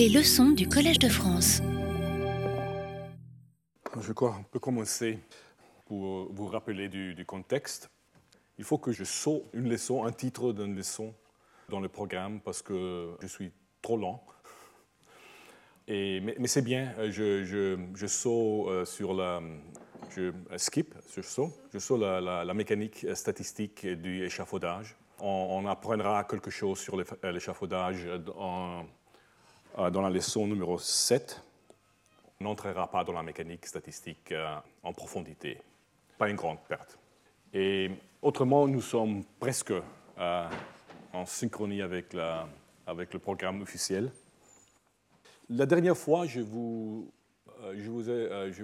Les leçons du Collège de France. Je crois qu'on peut commencer pour vous rappeler du, contexte. Il faut que je saute une leçon, un titre d'une leçon dans le programme parce que je suis trop lent. Et, mais, c'est bien, je, saute euh, sur la, je skip, je saute, je saute la, mécanique statistique du échafaudage. On, apprendra quelque chose sur l'échafaudage euh, dans la leçon numéro 7. On n'entrera pas dans la mécanique statistique euh, en profondité. Pas une grande perte. Et autrement, nous sommes presque euh, en synchronie avec, le programme officiel. La dernière fois, je vous, je ai, je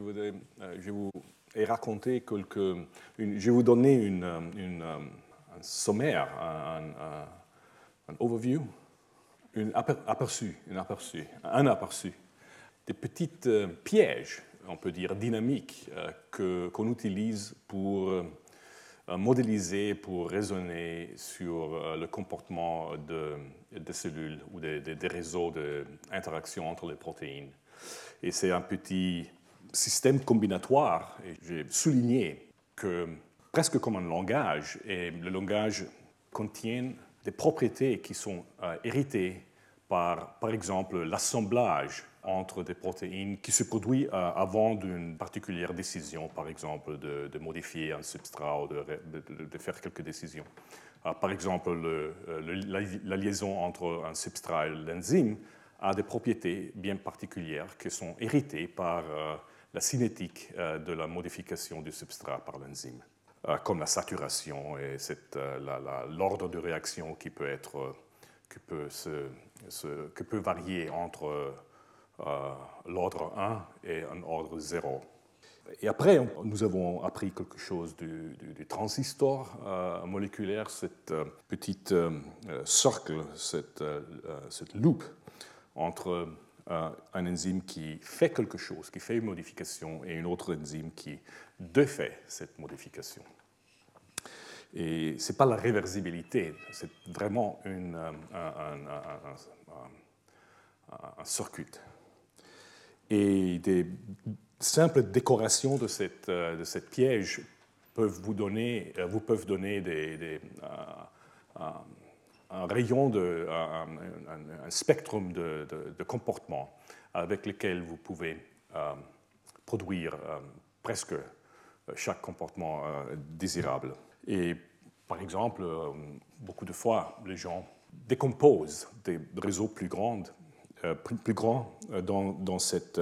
je vous et raconter quelques. je vais vous une, une, un sommaire, un, overview, un aperçu, un aperçu, un aperçu des petites euh, pièges, on peut dire dynamiques, euh, qu'on utilise pour euh, modéliser, pour raisonner sur le comportement de, des cellules ou des, réseaux d'interaction entre les protéines. Et c'est un petit système combinatoire. Et j'ai souligné que presque comme un langage, et le langage contient des propriétés qui sont héritées par, par exemple, l'assemblage entre des protéines qui se produit euh, avant d'une particulière décision, par exemple de, modifier un substrat ou de, faire quelques décisions. Euh, par exemple, le, la, liaison entre un substrat et l'enzyme a des propriétés bien particulières qui sont héritées par la cinétique euh, de la modification du substrat par l'enzyme, euh, comme la saturation et euh, l'ordre de réaction qui peut, être, qui peut, se, peut varier entre l'ordre 1 et un ordre 0. Et après, nous avons appris quelque chose du, transistor moléculaire, cette petite cercle, cette, cette loupe entre euh, un enzyme qui fait quelque chose, qui fait une modification, et une autre enzyme qui défait cette modification. Et ce n'est pas la réversibilité, c'est vraiment une, euh, un, circuit. Et des simples décorations de cette, euh, de cette piège peuvent vous donner, vous peuvent donner des, des un rayon, de, un, spectre de, comportement avec lequel vous pouvez euh, produire euh, presque euh, chaque comportement désirable. Et par exemple, beaucoup de fois, les gens décomposent des réseaux plus grands, plus, grands dans, dans, cette,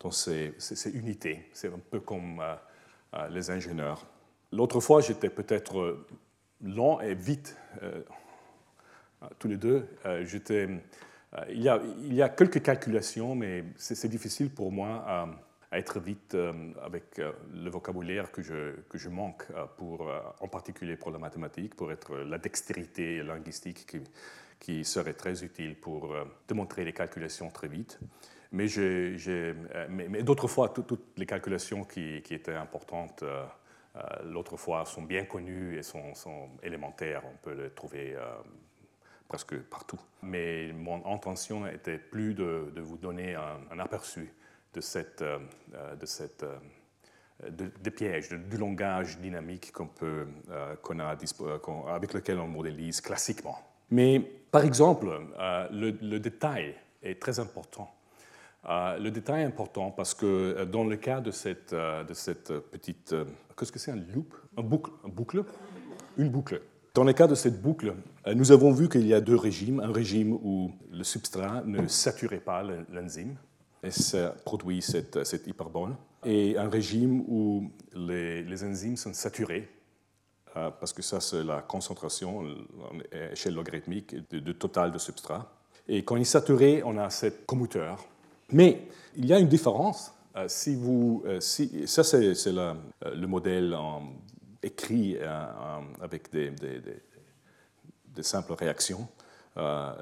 dans ces, unités. C'est un peu comme les ingénieurs. L'autre fois, j'étais peut-être lent et vite tous les deux. Euh, j'étais, euh, il, y a, il, y a, quelques calculations, mais c'est difficile pour moi être vite euh, avec le vocabulaire que je, que je manque, pour, en particulier pour la mathématique, pour être la dextérité linguistique qui, qui serait très utile pour démontrer les calculations très vite. Mais, mais, d'autres fois, toutes les calculations qui, qui étaient importantes, l'autre fois, sont bien connues et sont, sont, élémentaires. On peut les trouver presque partout. Mais mon intention était plus de, vous donner un, aperçu de cette, euh, de cette euh, des pièges, du langage dynamique qu'on peut, euh, qu'on a, avec lequel on modélise classiquement. Mais par exemple, le, détail est très important. le détail est important parce que dans le cas de cette, de cette petite... Qu'est-ce que c'est un loop? Un boucle, un boucle? Une boucle. Dans le cas de cette boucle, euh, nous avons vu qu'il y a deux régimes. Un régime où le substrat ne saturait pas l'enzyme et ça produit cette, cette, hyperbole. Et un régime où les, enzymes sont saturées, euh, parce que ça, c'est la concentration à échelle logarithmique de, total de substrat. Et quand il est saturé, on a cette commuteur. Mais il y a une différence. Euh, si vous, si, ça, c'est le modèle écrit euh, avec des, simples réactions. Euh,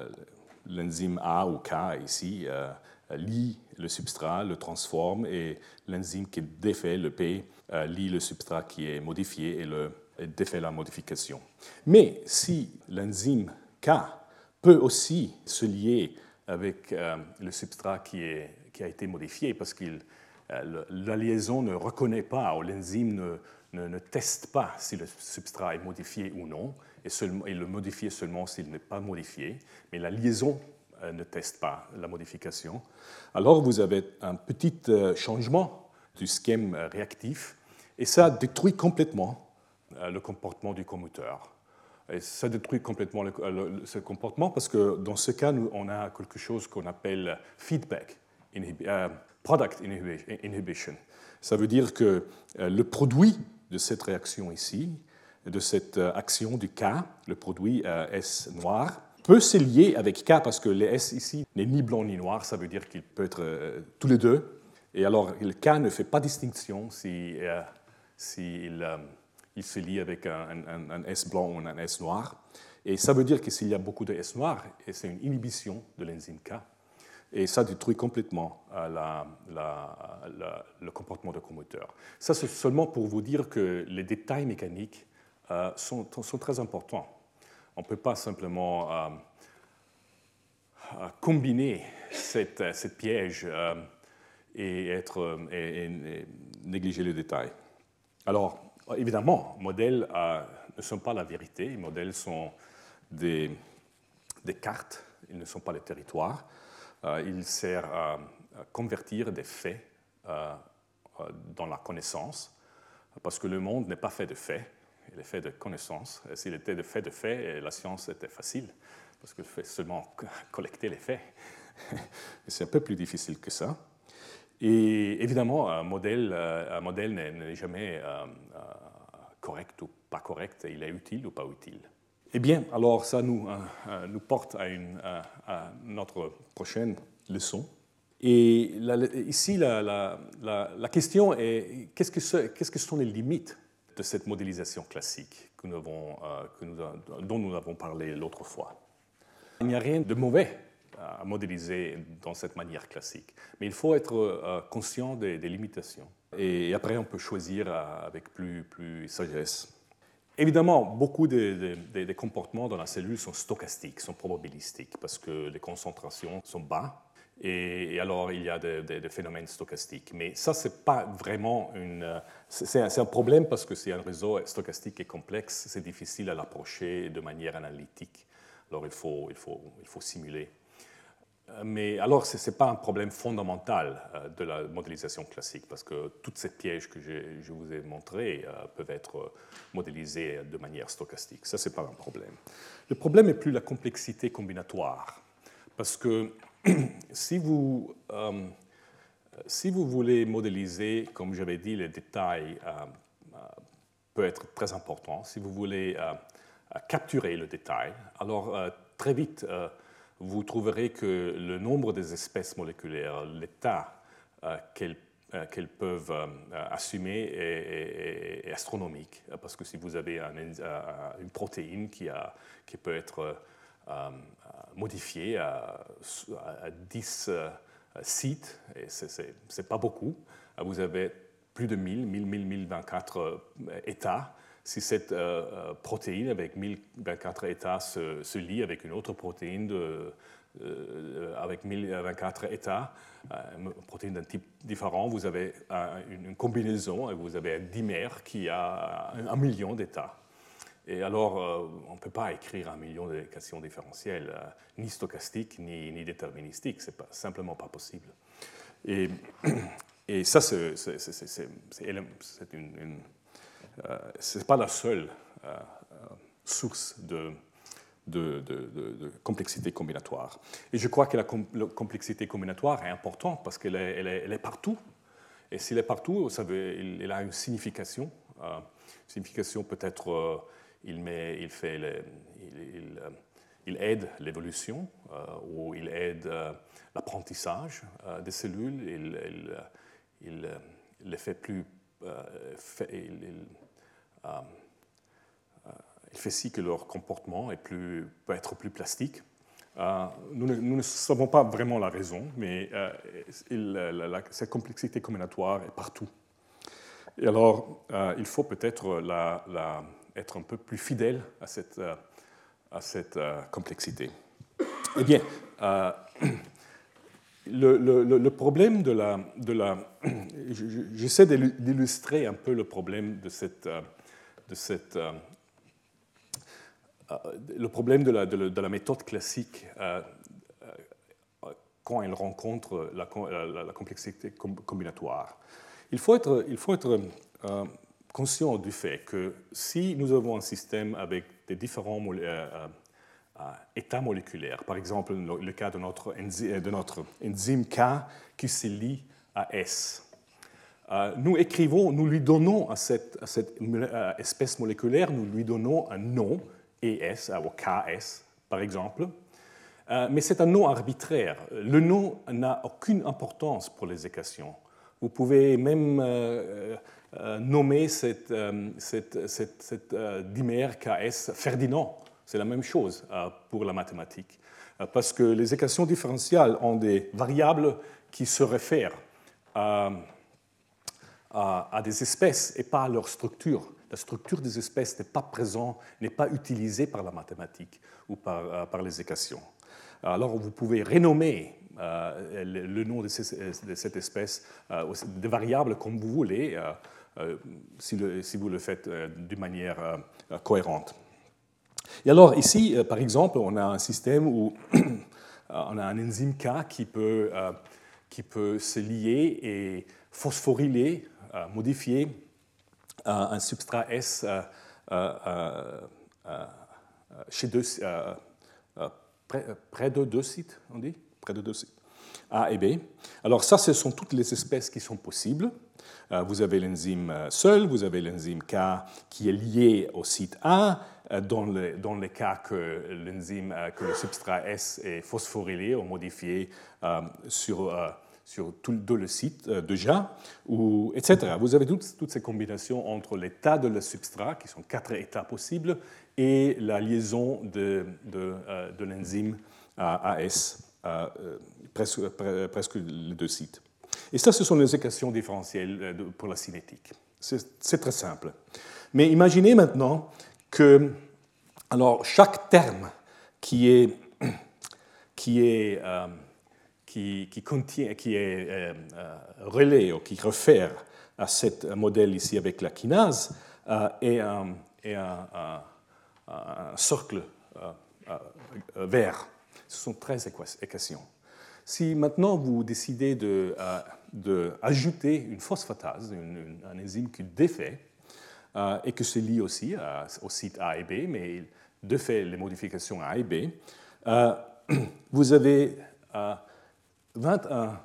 l'enzyme A ou K ici euh, lit le substrat, le transforme, et l'enzyme qui défait le P lit le substrat qui est modifié et, le, défait la modification. Mais si l'enzyme K peut aussi se lier avec le substrat qui, est, qui, a été modifié parce que la liaison ne reconnaît pas, ou l'enzyme ne, ne, teste pas si le substrat est modifié ou non, et, seulement, et le modifier seulement s'il n'est pas modifié, mais la liaison ne teste pas la modification. Alors vous avez un petit changement du schème réactif, et ça détruit complètement le comportement du commuteur. Et ça détruit complètement ce comportement parce que dans ce cas, nous, on a quelque chose qu'on appelle feedback, euh, product inhibition. Ça veut dire que euh, le produit de cette réaction ici, de cette euh, action du K, le produit S noir, peut se lier avec K parce que le S ici n'est ni blanc ni noir, ça veut dire qu'il peut être tous les deux. Et alors, le K ne fait pas distinction si, si il se lie avec un, S blanc ou un S noir. Et ça veut dire que s'il y a beaucoup de S noirs, c'est une inhibition de l'enzyme K. Et ça détruit complètement euh, le comportement de commuteur. Ça, c'est seulement pour vous dire que les détails mécaniques euh, sont, très importants. On ne peut pas simplement euh, combiner cette, cette piège et, être, négliger les détails. Alors, Évidemment, modèles euh, ne sont pas la vérité. Les modèles sont des, cartes, ils ne sont pas les territoires. Euh, ils servent à, convertir des faits euh, dans la connaissance, parce que le monde n'est pas fait de faits, il est fait de connaissances. S'il était de fait de faits, la science était facile, parce qu'il fait seulement collecter les faits. C'est un peu plus difficile que ça. Et évidemment, un modèle, un modèle n'est jamais correct ou pas correct, il est utile ou pas utile. Eh bien, alors ça nous, euh, euh, porte à, une, notre prochaine leçon. Et ici, la, question est qu'est-ce que, qu'est-ce que sont les limites de cette modélisation classique euh, dont nous avons parlé l'autre fois Il n'y a rien de mauvais à modéliser dans cette manière classique, mais il faut être conscient des, des limitations. Et après, on peut choisir euh, avec plus, plus sagesse. Évidemment, beaucoup des, comportements dans la cellule sont stochastiques, sont probabilistiques, parce que les concentrations sont bas, et, alors il y a des, phénomènes stochastiques. Mais ça, c'est pas vraiment une. C'est un, problème parce que c'est un réseau stochastique et complexe, c'est difficile à l'approcher de manière analytique. Alors il faut, il faut, il faut simuler. Euh, mais alors, ce n'est pas un problème fondamental euh, de la modélisation classique, parce que toutes ces pièges que je, vous ai montrés euh, peuvent être modélisés de manière stochastique. Ça, ce n'est pas un problème. Le problème est plus la complexité combinatoire, parce que si vous, si vous voulez modéliser, comme j'avais dit, les détails peut être très important. Si vous voulez capturer le détail, alors très vite, vous trouverez que le nombre des espèces moléculaires, l'état euh, euh, qu'elles peuvent euh, assumer est, astronomique. Parce que si vous avez une protéine qui peut être modifiée à, 10 sites, et ce n'est pas beaucoup, vous avez plus de 1000, 1000, 1000, 1024 états si cette euh, euh, protéine avec 1024 états se, lie avec une autre protéine de, euh, avec 1024 états, une protéine d'un type différent, vous avez une combinaison et vous avez un dimère qui a un, million d'états. Et alors, on ne peut pas écrire un million d'équations différentielles, ni stochastiques, ni, ni déterministiques. Ce n'est simplement pas possible. Et, ça, c'est une euh, ce n'est pas la seule euh, euh, source de, complexité combinatoire. Et je crois que la, complexité combinatoire est importante parce qu'elle est, partout. Et s'il est partout, vous savez, il, a une signification. Une signification peut-être, il, met, il, aide l'évolution ou il aide l'apprentissage des cellules. Il, les fait plus. Euh, euh, il fait si que leur comportement est plus, peut être plus plastique. Euh, nous, ne, savons pas vraiment la raison, mais cette complexité combinatoire est partout. Et alors, il faut peut-être être un peu plus fidèle à cette, à cette complexité. Eh bien, le, problème de la... De la J'essaie d'illustrer un peu le problème de cette... De cette le problème de la, de la méthode classique quand elle rencontre la, la, complexité combinatoire. Il faut être, il faut être euh, conscient du fait que si nous avons un système avec des différents euh, euh, états moléculaires, par exemple le, cas de notre, enzyme, K qui se lie à S, nous écrivons, nous lui donnons à cette, à cette espèce moléculaire, nous lui donnons un nom, ES, ou KS par exemple, euh, mais c'est un nom arbitraire. Le nom n'a aucune importance pour les équations. Vous pouvez même euh, euh, nommer cette, cette, cette, dimère KS Ferdinand. C'est la même chose pour la mathématique. Parce que les équations différentielles ont des variables qui se réfèrent à, à, des espèces et pas à leur structure. La structure des espèces n'est pas présente, n'est pas utilisée par la mathématique ou par, par les équations. Alors vous pouvez renommer euh, le nom de, cette espèce euh, des variables comme vous voulez, euh, si, vous le faites d'une manière cohérente. Et alors ici, par exemple, on a un système où on a un enzyme K qui peut, qui peut se lier et phosphoryler, modifier un substrat S chez deux, euh, près, de deux sites, on dit? Près de deux sites. A et B. Alors ça, ce sont toutes les espèces qui sont possibles. Euh, vous avez l'enzyme euh, seul, vous avez l'enzyme K qui est lié au site A, dans le, dans le cas que l'enzyme, que le substrat S est phosphorylé ou modifié sur, sur tout, le site déjà, ou, etc. Vous avez toutes, toutes ces combinations entre l'état de le substrat, qui sont quatre états possibles, et la liaison de, de, euh, de l'enzyme AS, euh, presque, presque les deux sites. Et ça, ce sont les équations différentielles euh, pour la cinétique. C'est très simple. Mais imaginez maintenant que alors, chaque terme qui est, qui est, qui, qui, contient, qui est relais ou qui réfère à ce modèle ici avec la kinase est un, est un cercle euh, euh, vert. Ce sont 13 équations. Si maintenant vous décidez d'ajouter une phosphatase, un enzyme qui défait, euh, et que se lie aussi au site A et B, mais il défait les modifications A et B, vous avez 21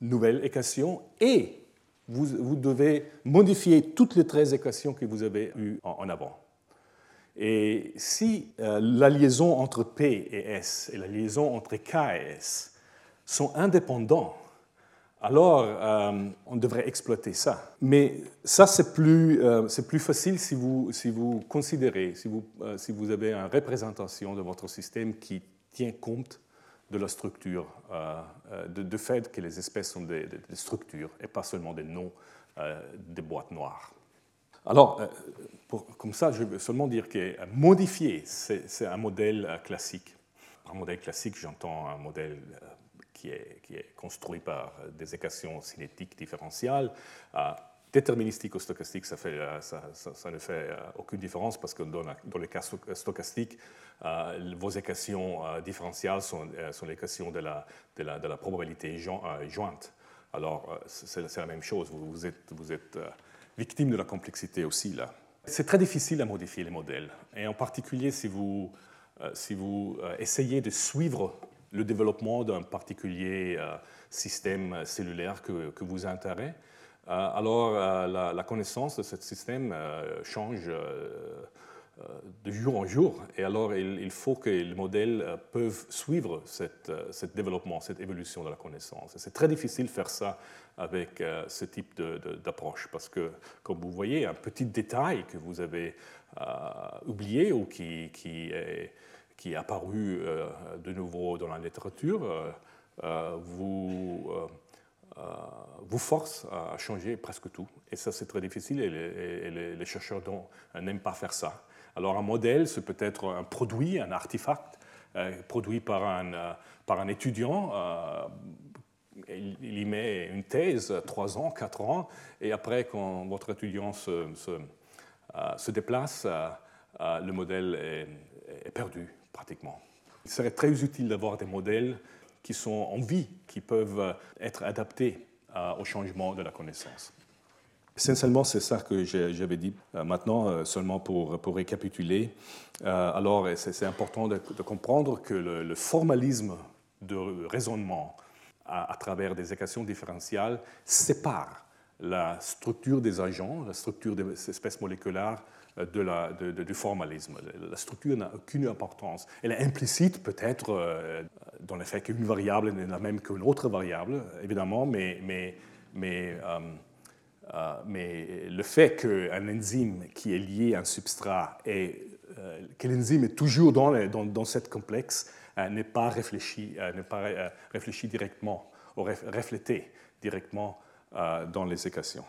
nouvelles équations et vous, devez modifier toutes les 13 équations que vous avez eues en avant. Et si euh, la liaison entre P et S et la liaison entre K et S sont indépendants, alors euh, on devrait exploiter ça. Mais ça, c'est plus, euh, plus, facile si vous, si vous considérez, si vous, si vous, avez une représentation de votre système qui tient compte de la structure, de, fait que les espèces sont des, structures et pas seulement des noms des boîtes noires. Alors, euh, comme ça, je veux seulement dire que modifier, c'est un modèle euh, classique. Un modèle classique, j'entends un modèle euh, qui est, construit par des équations cinétiques différentielles. déterministique ou stochastique, ça, ne fait aucune différence parce que dans, le cas stochastique, vos équations différentielles sont, sont l'équation de la, probabilité jointe. Alors, c'est la même chose. Vous, êtes, victime de la complexité aussi là. C'est très difficile à modifier les modèles, et en particulier si vous, euh, euh, essayez de suivre le développement d'un particulier euh, système cellulaire que, vous intéressez. alors la, la, connaissance de ce système change de jour en jour. Et alors, il, faut que les modèles euh, peuvent suivre cette, euh, ce développement, cette évolution de la connaissance. C'est très difficile de faire ça avec euh, ce type d'approche, parce que, comme vous voyez, un petit détail que vous avez oublié ou qui, est, qui est apparu de nouveau dans la littérature, vous vous force à changer presque tout. Et ça, c'est très difficile et les, chercheurs n'aiment pas faire ça. Alors un modèle, c'est peut-être un produit, un artefact produit par un, par un étudiant. il, y met une thèse, trois ans, quatre ans, et après, quand votre étudiant se, se, déplace, le modèle est perdu Il serait très utile d'avoir des modèles qui sont en vie, qui peuvent être adaptés au changement de la connaissance. Essentiellement, c'est ça que j'avais dit. Euh, maintenant, euh, seulement pour, pour récapituler, euh, alors c'est important de, comprendre que le, formalisme de raisonnement à, travers des équations différentielles sépare la structure des agents, la structure des espèces moléculaires de la, du formalisme. La structure n'a aucune importance. Elle est implicite peut-être dans le fait qu'une variable n'est la même qu'une autre variable, évidemment, mais, mais, mais euh, mais le fait qu'un enzyme qui est lié à un substrat et euh, que l'enzyme est toujours dans, dans, cette complexe euh, n'est pas réfléchi, n'est pas réfléchi directement ou reflété directement dans les équations.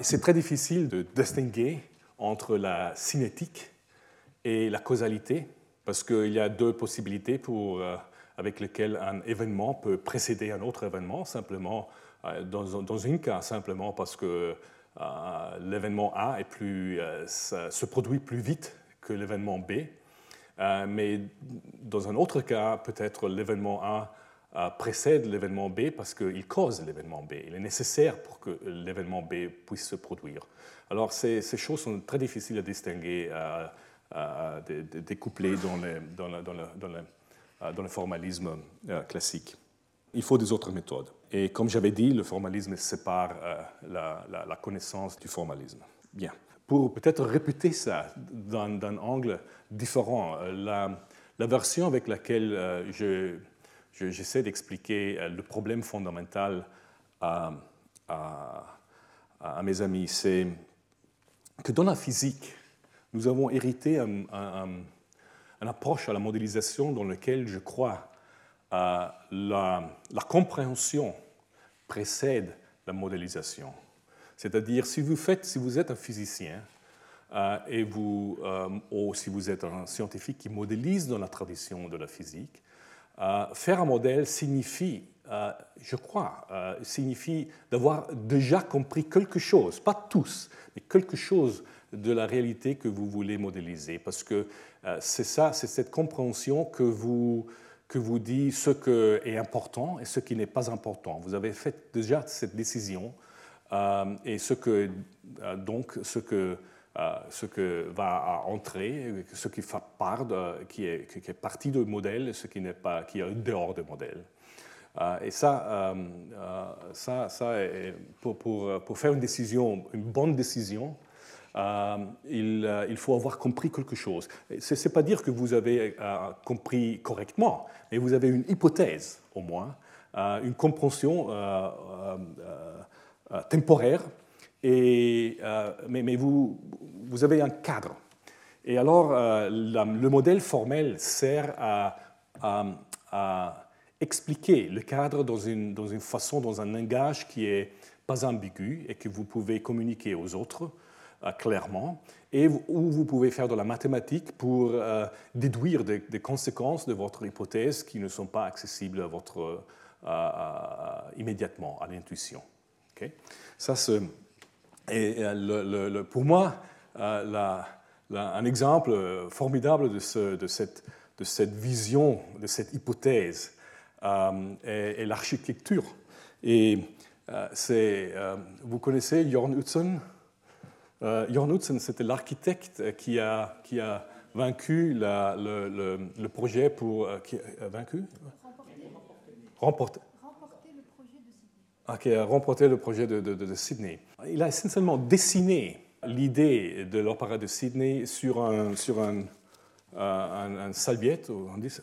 C'est très difficile de distinguer entre la cinétique et la causalité parce qu'il y a deux possibilités pour, avec lesquelles un événement peut précéder un autre événement simplement euh, dans, dans un cas, simplement parce que euh, l'événement A euh, se produit plus vite que l'événement B. mais dans un autre cas, peut-être l'événement A précède l'événement B parce qu'il cause l'événement B. Il est nécessaire pour que l'événement B puisse se produire. Alors ces, choses sont très difficiles à distinguer, à, découpler dans le, dans, le, dans, le, formalisme classique. Il faut des autres méthodes. Et comme j'avais dit, le formalisme sépare euh, la, connaissance du formalisme. Bien. Pour peut-être répéter ça d'un angle différent, euh, la, version avec laquelle euh, je, j'essaie d'expliquer le problème fondamental à, mes amis, c'est que dans la physique, nous avons hérité une un, approche à la modélisation dans laquelle je crois la, la, compréhension précède la modélisation. C'est-à-dire, si vous, faites, si vous êtes un physicien, euh, et vous, euh, ou si vous êtes un scientifique qui modélise dans la tradition de la physique, euh, faire un modèle signifie, je crois, signifie d'avoir déjà compris quelque chose, pas tous, quelque chose de la réalité que vous voulez modéliser, parce que c'est ça, c'est cette compréhension que vous que vous dit ce qui est important et ce qui n'est pas important. Vous avez fait déjà cette décision euh, et ce que, euh, donc ce que, euh, ce que va entrer, ce qui fait part, de, qui, est, qui est partie du modèle et ce qui n'est pas, qui est dehors du modèle. Et ça, ça, ça est, pour, pour, pour, faire une décision, une bonne décision, euh, euh, il, faut avoir compris quelque chose. Ce n'est pas dire que vous avez euh, compris correctement, mais vous avez une hypothèse au moins, une compréhension temporaire, et, mais, vous, vous, avez un cadre. Et alors, le modèle formel sert à, à, expliquer le cadre dans une, dans une façon, dans un langage qui est pas ambigu et que vous pouvez communiquer aux autres euh, clairement, et où vous pouvez faire de la mathématique pour euh, déduire des, conséquences de votre hypothèse qui ne sont pas accessibles à votre, euh, immédiatement à l'intuition. Ça, et le, pour moi, un exemple formidable de, ce, de, cette, de, cette, vision, de cette hypothèse, est, l'architecture. Et c'est, vous connaissez Jorn Utzon? Euh, Jorn Utzon, c'était l'architecte qui a, qui a vaincu le, le, projet pour... Euh, qui a vaincu? Remporté. Remporté. le projet de Sydney. Ah, qui a remporté le projet de, de, Sydney. Il a essentiellement dessiné l'idée de l'opéra de Sydney sur un, sur un, euh, un, un salviette, on dit,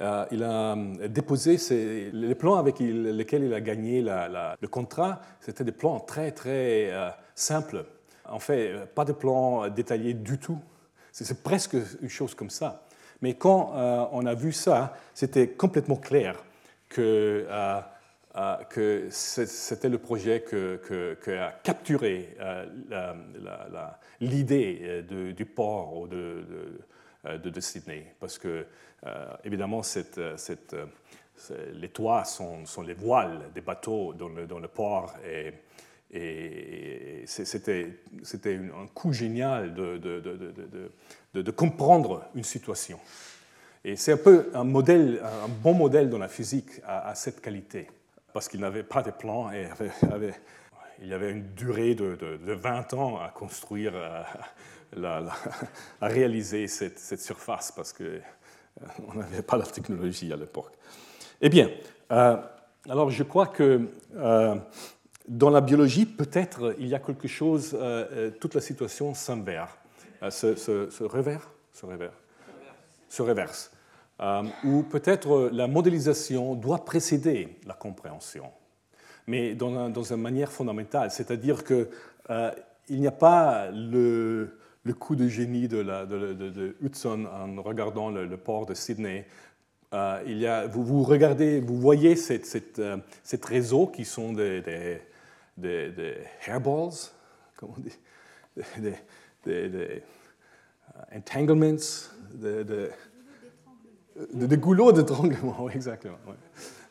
euh, il a déposé les plans avec lesquels il a gagné le contrat. C'était des plans très très simples en fait, pas de plan détaillé du tout. C'est presque une chose comme ça. Mais quand euh, on a vu ça, c'était complètement clair que, euh, euh, que c'était le projet qui a capturé l'idée du port ou de, de, Sydney. Parce que, évidemment, cette, cette, les toits sont, les voiles des bateaux dans le, port. Et, c'était un coup génial de, comprendre une situation. Et c'est un peu un, bon modèle dans la physique à, cette qualité, parce qu'il n'avait pas de plan et il y avait une durée de, 20 ans à construire, à, réaliser cette, cette, surface, parce qu'on euh, n'avait pas la technologie à l'époque. Eh bien, euh, alors je crois que euh, dans la biologie, peut-être il y a quelque chose, toute la situation s'inverse, se, se, se, revers, se, revers, où peut-être la modélisation doit précéder la compréhension, mais dans, une manière fondamentale, c'est-à-dire qu'il euh, n'y a pas le, coup de génie de, Hudson en regardant le, port de Sydney. Euh, il y a, vous, vous, regardez, vous voyez cette, cette, cette réseau qui sont des, des, des, hairballs, comment on dit, des, entanglements, de, des goulots d'étranglement, exactement.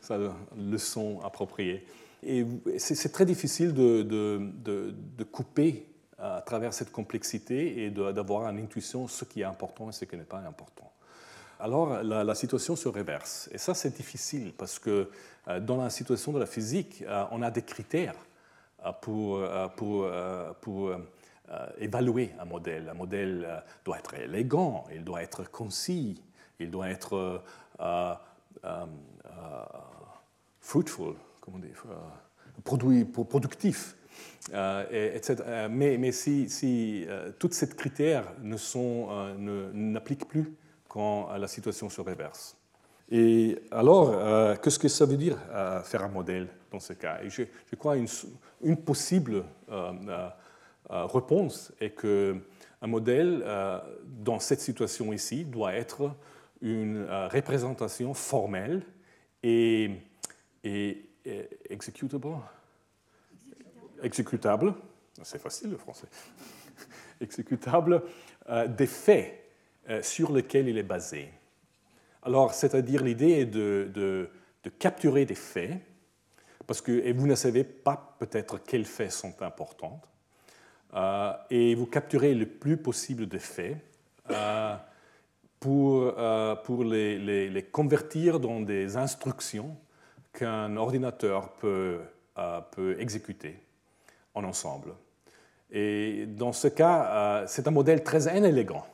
Ça, le son approprié. Et c'est très difficile de, de, couper à travers cette complexité et d'avoir une intuition ce qui est important et ce qui n'est pas important. Alors la, situation se réverse. Et ça, c'est difficile parce que euh, dans la situation de la physique, euh, on a des critères euh, pour, pour, pour évaluer un modèle. Un modèle doit être élégant, il doit être concis, il doit être fruitful, comment dire, produit, productif. etc. Mais, si, si tous ces critères n'appliquent plus quand la situation se réverse. Et alors, qu'est-ce que ça veut dire faire un modèle dans ce cas? Et je, crois une, une possible réponse est que un modèle dans cette situation ici doit être une euh, représentation formelle et, et, executable. Exécutable, c'est facile le français, exécutable euh, des faits euh, sur lesquels il est basé. Alors, c'est-à-dire l'idée est de, de, de, capturer des faits, parce que et vous ne savez pas peut-être quels faits sont importants, et vous capturez le plus possible de faits pour, euh, pour les, les, convertir dans des instructions qu'un ordinateur peut, euh, peut exécuter en ensemble. Et dans ce cas, euh, c'est un modèle très inélégant,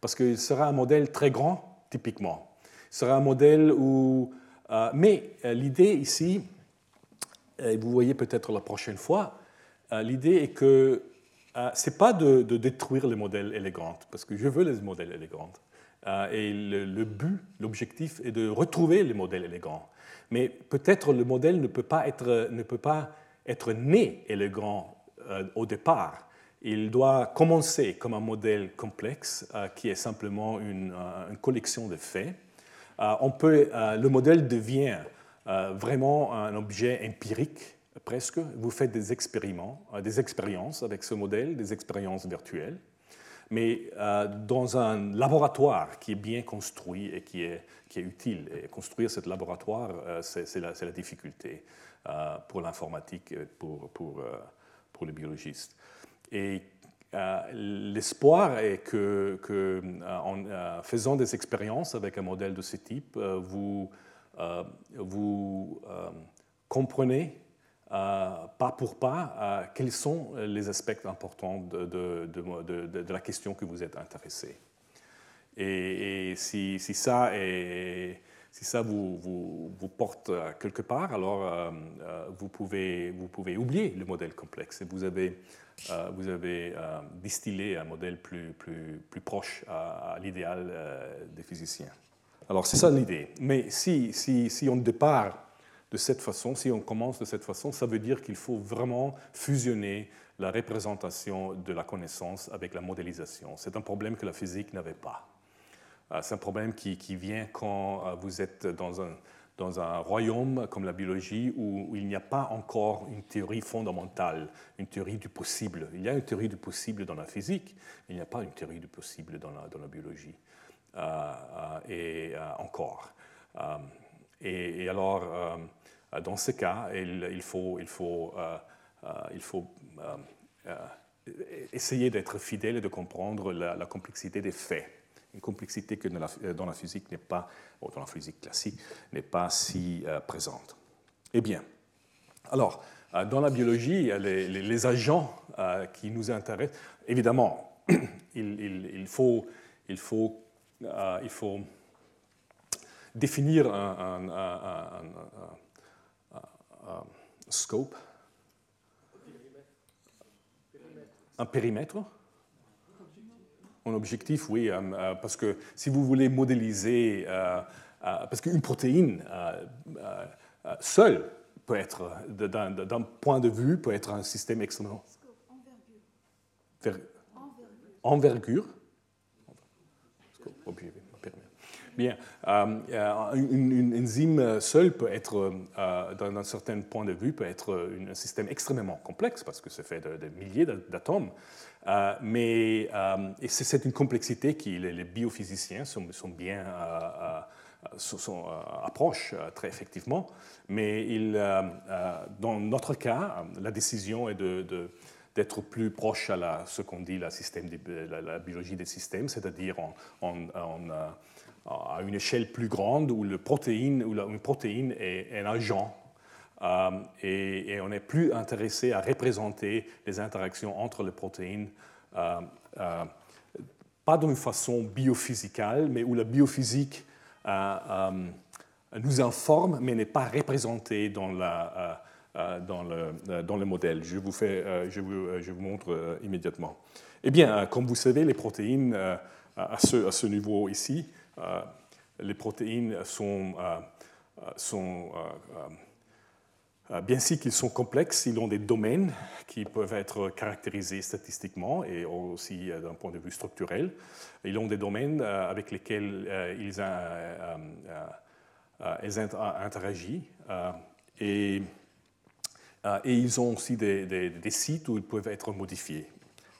parce qu'il sera un modèle très grand, typiquement. Ce sera un modèle où... mais l'idée ici, et vous voyez peut-être la prochaine fois, l'idée est que ce n'est pas de, détruire les modèles élégants, parce que je veux les modèles élégants. Euh, et le, but, l'objectif est de retrouver les modèles élégants. Mais peut-être le modèle ne peut pas être, ne peut pas être né élégant euh, au départ. Il doit commencer comme un modèle complexe euh, qui est simplement une, collection de faits. on peut, le modèle devient vraiment un objet empirique presque. Vous faites des expériences avec ce modèle, des expériences virtuelles mais euh, dans un laboratoire qui est bien construit et qui est, qui est utile. Et construire ce laboratoire, euh, c'est la, difficulté euh, pour l'informatique et pour, pour, pour, les biologistes. Et l'espoir est que, que en faisant des expériences avec un modèle de ce type, vous, vous comprenez pas pour pas, euh, quels sont les aspects importants de, la question que vous êtes intéressé? Et, si, ça, si ça vous, vous, vous, porte quelque part, alors euh, vous, pouvez, vous pouvez oublier le modèle complexe et vous avez, vous avez distillé un modèle plus, plus, plus proche à, l'idéal des physiciens. Alors c'est ça l'idée. Mais si, si, si on départ de cette façon, si on commence de cette façon, ça veut dire qu'il faut vraiment fusionner la représentation de la connaissance avec la modélisation. C'est un problème que la physique n'avait pas. Euh, c'est un problème qui, vient quand euh, vous êtes dans un, dans un royaume comme la biologie où, il n'y a pas encore une théorie fondamentale, une théorie du possible. Il y a une théorie du possible dans la physique, mais il n'y a pas une théorie du possible dans la, dans la biologie. et encore. Et, alors, dans ce cas, il, faut, il faut essayer d'être fidèle et de comprendre la, complexité des faits. Une complexité que dans la, physique n'est pas, dans la physique classique, n'est pas si présente. Eh bien, alors, euh, dans la biologie, les, agents euh, qui nous intéressent, évidemment, euh, il faut définir un, scope, un périmètre. Un objectif, oui, parce que si vous voulez modéliser, parce qu'une protéine seule peut être, d'un point de vue, peut être un système extrêmement. Envergure. Bien, euh, une, enzyme seule peut être, euh, d'un certain point de vue, peut être un système extrêmement complexe parce que c'est fait de, milliers d'atomes. Euh, mais c'est une complexité qui les, biophysiciens sont, bien approche très effectivement, mais euh, euh, dans notre cas, la décision est d'être plus proche à la, ce qu'on dit la, biologie des systèmes, c'est-à-dire en, euh, à une échelle plus grande où, le protéine, où une protéine est un agent et, on est plus intéressé à représenter les interactions entre les protéines, pas d'une façon biophysicale, mais où la biophysique nous informe, mais n'est pas représenté dans, la, euh, euh, dans, le, dans le modèle. Je vous, fais, euh, je vous, je vous montre immédiatement. Eh bien, comme vous savez, les protéines, à, ce, à ce niveau ici, les protéines sont, sont bien si qu'ils sont complexes, ils ont des domaines qui peuvent être caractérisés statistiquement et aussi d'un point de vue structurel. Ils ont des domaines avec lesquels ils, euh, interagissent. Euh, et, euh, et, ils ont aussi des, sites où ils peuvent être modifiés.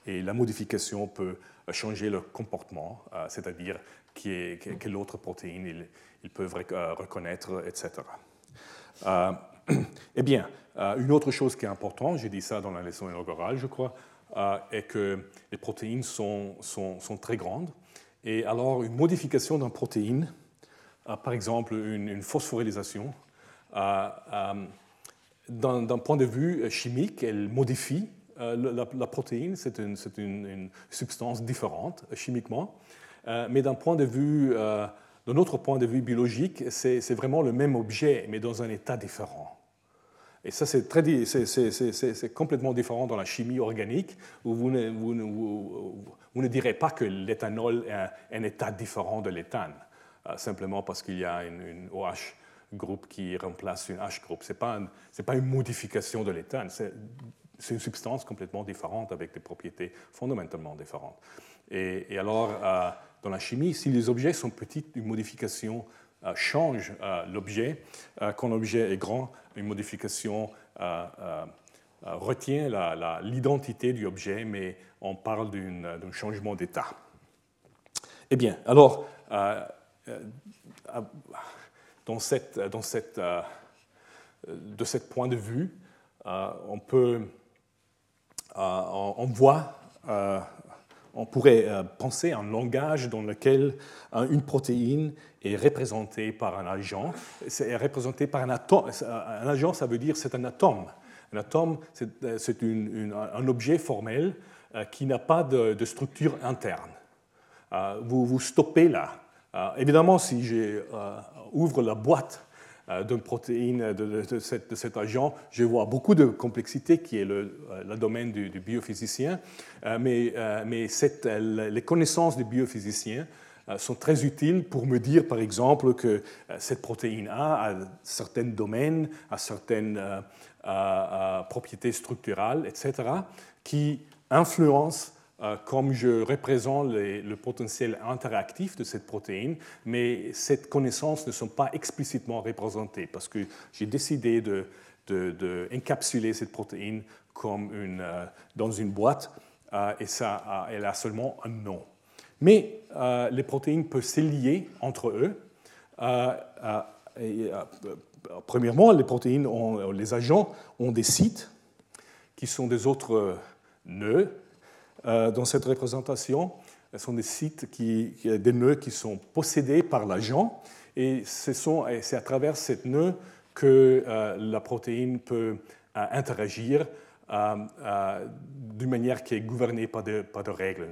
Et la modification peut changer leur comportement, c'est-à-dire quelle autre protéine ils, peuvent reconnaître, etc. eh bien, une autre chose qui est importante, j'ai dit ça dans la leçon inaugurale, je crois, est que les protéines sont, très grandes. Et alors, une modification d'une protéine par exemple une, phosphorylation, d'un point de vue chimique, elle modifie euh, la, protéine, c'est une, substance différente chimiquement, euh, mais d'un point de vue, euh, d'un autre point de vue biologique, c'est vraiment le même objet, mais dans un état différent. Et ça, c'est complètement différent dans la chimie organique, où vous ne, vous, vous ne direz pas que l'éthanol est un état différent de l'éthane. Euh, simplement parce qu'il y a une, OH groupe qui remplace une H groupe. Ce n'est pas, pas, une modification de l'éthane, c'est une substance complètement différente avec des propriétés fondamentalement différentes. Et, alors, euh, dans la chimie, si les objets sont petits, une modification euh, change l'objet. quand l'objet est grand, une modification retient l'identité du objet, mais on parle d'un changement d'état. Eh bien, alors, euh, dans cette, dans cette, euh, de ce point de vue, euh, on peut, on voit, on pourrait penser à un langage dans lequel une protéine est représentée par un agent. C'est représenté par un atome. Un agent, ça veut dire c'est un atome. Un atome, c'est un objet formel qui n'a pas de, de structure interne. Vous vous stoppez là euh, évidemment, si j'ouvre euh, la boîte euh, d'une protéine de, cet, agent, je vois beaucoup de complexité qui est le, domaine du, biophysicien, mais, mais les connaissances du biophysicien sont très utiles pour me dire, par exemple, que cette protéine A a certains domaines, a certaines propriétés structurales, etc., qui influencent euh, comme je représente le potentiel interactif de cette protéine, mais cette connaissance ne sont pas explicitement représentées parce que j'ai décidé de, cette protéine comme une, euh, dans une boîte euh, et ça, elle a seulement un nom. Mais les protéines peuvent se lier entre eux. premièrement, les protéines, les agents ont des sites qui sont des autres nœuds dans cette représentation. Ce sont des sites, qui, des nœuds qui sont possédés par l'agent et c'est à travers cette nœud que euh, la protéine peut euh, interagir euh, d'une manière qui est gouvernée par de, de règles.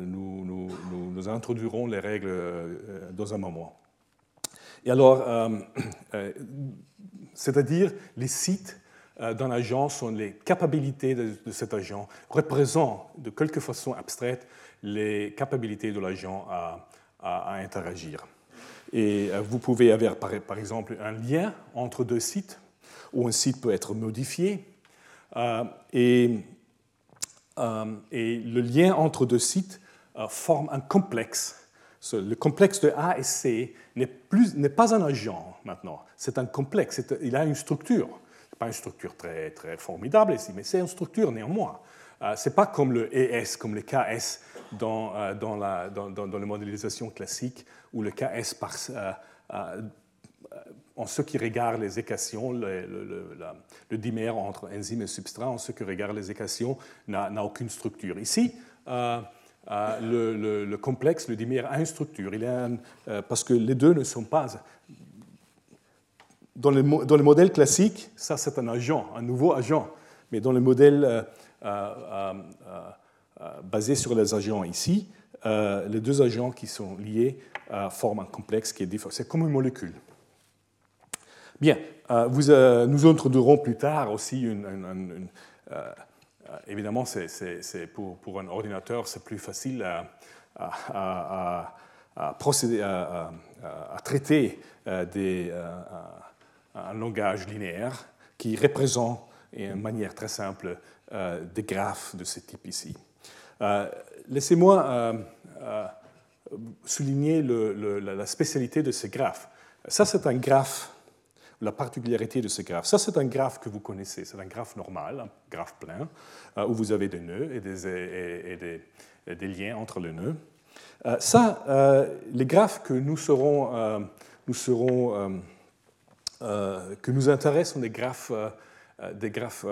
Nous, nous, introduirons les règles dans un moment. Et alors, c'est-à-dire les sites d'un agent sont les capacités de, cet agent, représentent de quelque façon abstraite les capacités de l'agent à, interagir. Et euh, vous pouvez avoir par, exemple un lien entre deux sites, où un site peut être modifié. Euh, et, euh, et, le lien entre deux sites forme un complexe. Le complexe de A et C n'est pas un agent maintenant, c'est un complexe, il a une structure. Pas une structure très, très formidable ici, mais c'est une structure néanmoins. Ce n'est pas comme le ES, comme le KS dans, euh, dans, la, dans, dans, la modélisation classique, où le KS, par, euh, euh, en ce qui regarde les équations, le, dimère entre enzyme et substrat, en ce qui regarde les équations, n'a aucune structure. Ici, le, complexe, le dimère, a une structure. Il a parce que les deux ne sont pas. Dans le, dans le modèle classique, ça c'est un agent, un nouveau agent. Mais dans le modèle euh, basé sur les agents ici, euh, les deux agents qui sont liés euh, forment un complexe qui est différent. C'est comme une molécule. Bien, nous introduirons plus tard aussi une. évidemment, c'est, pour, un ordinateur, c'est plus facile à, traiter des, un langage linéaire qui représente, de manière très simple, des graphes de ce type ici. Euh, laissez-moi euh, euh, souligner la spécialité de ces graphes. Ça, c'est un graphe, la particularité de ce graphe. Ça, c'est un graphe que vous connaissez. C'est un graphe normal, un graphe plein, où vous avez des nœuds et des, des, liens entre les nœuds. ça, les graphes que nous serons, nous serons que nous intéressent sont des graphes, graphes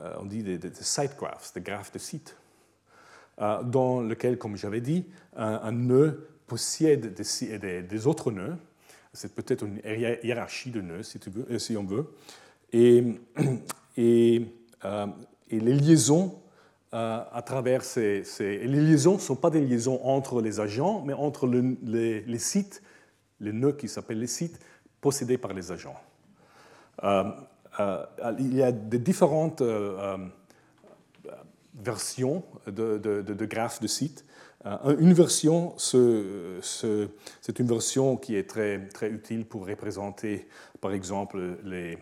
euh, on dit des, site graphs, des graphes de site, euh, dans lequel, comme j'avais dit, un, nœud possède des, autres nœuds. C'est peut-être une hiérarchie de nœuds, si, euh, on veut. Et, les liaisons à travers ces, les liaisons ne sont pas des liaisons entre les agents, mais entre les, sites, les nœuds qui s'appellent les sites, possédés par les agents. Euh, il y a des différentes euh, euh, versions de, graphes de sites. une version, c'est une version qui est très, très utile pour représenter, par exemple, les,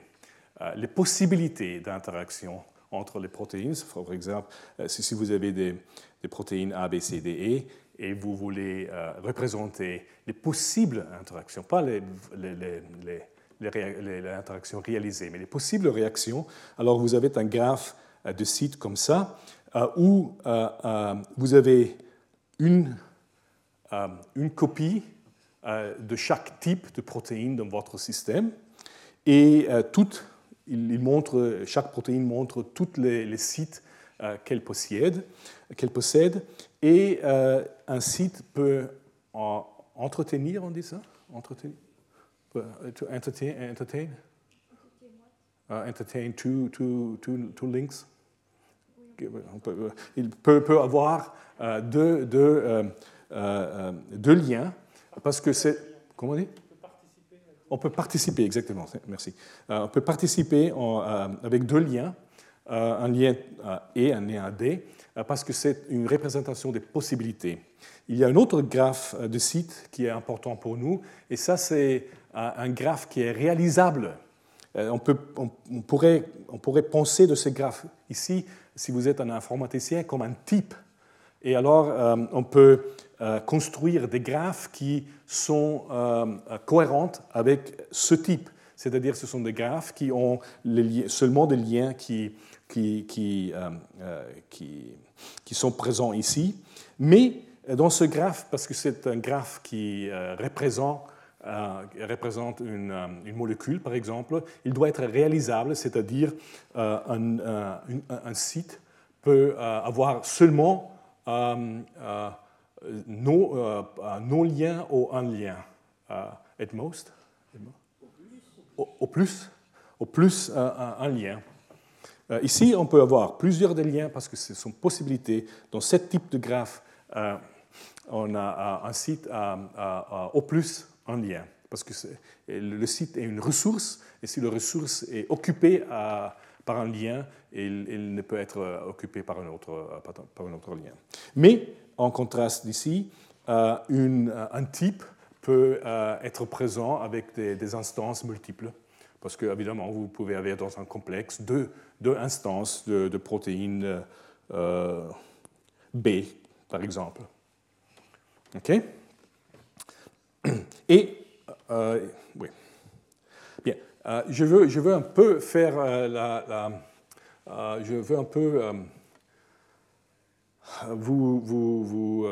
les possibilités d'interaction entre les protéines. Par exemple, si vous avez des, protéines A, B, C, D, E, et vous voulez représenter les possibles interactions, pas les, interactions réalisées, mais les possibles réactions. Alors vous avez un graphe euh, de site comme ça, euh, où euh, vous avez une, une copie de chaque type de protéine dans votre système, et toute, il montre, chaque protéine montre tous les, sites qu'elle possède, qu'elle possède, et un site peut entretenir, on dit ça? Entretenir? To entertain, entertain, uh, entertain two, two, two, two links. Il peut, peut avoir euh, deux, deux, euh, euh, deux, liens parce que c'est. Comment on dit? On peut participer, exactement, merci. on peut participer en, avec deux liens, un lien et un lien D, parce que c'est une représentation des possibilités. Il y a un autre graphe de site qui est important pour nous, et ça, c'est un graphe qui est réalisable. Euh, on, peut, on, pourrait, on, pourrait, penser de ce graphe ici, si vous êtes un informaticien, comme un type. Et alors, euh, on peut euh, construire des graphes qui sont cohérents avec ce type. c'est-à-dire ce sont des graphes qui ont seulement des liens qui, qui, qui, qui, sont présents ici. Mais dans ce graphe, parce que c'est un graphe qui représente euh, une, euh, molécule, par exemple, il doit être réalisable, c'est-à-dire euh, un, site peut avoir seulement nos, nos, liens ou un lien. at most, au, plus, au plus un, lien. Ici, on peut avoir plusieurs des liens parce que ce sont possibilités. Dans ce type de graphe, on a un site au plus un lien. Parce que le site est une ressource, et si la ressource est occupée par un lien, il, ne peut être euh, occupé par un, autre, euh, lien. Mais, en contraste d'ici, euh, un type peut être présent avec des, instances multiples. Parce que, évidemment, vous pouvez avoir dans un complexe deux, instances de, protéines B, par exemple. OK? Et, euh, oui. Bien. Euh, je, veux, un peu faire euh, la. je veux un peu vous. vous, vous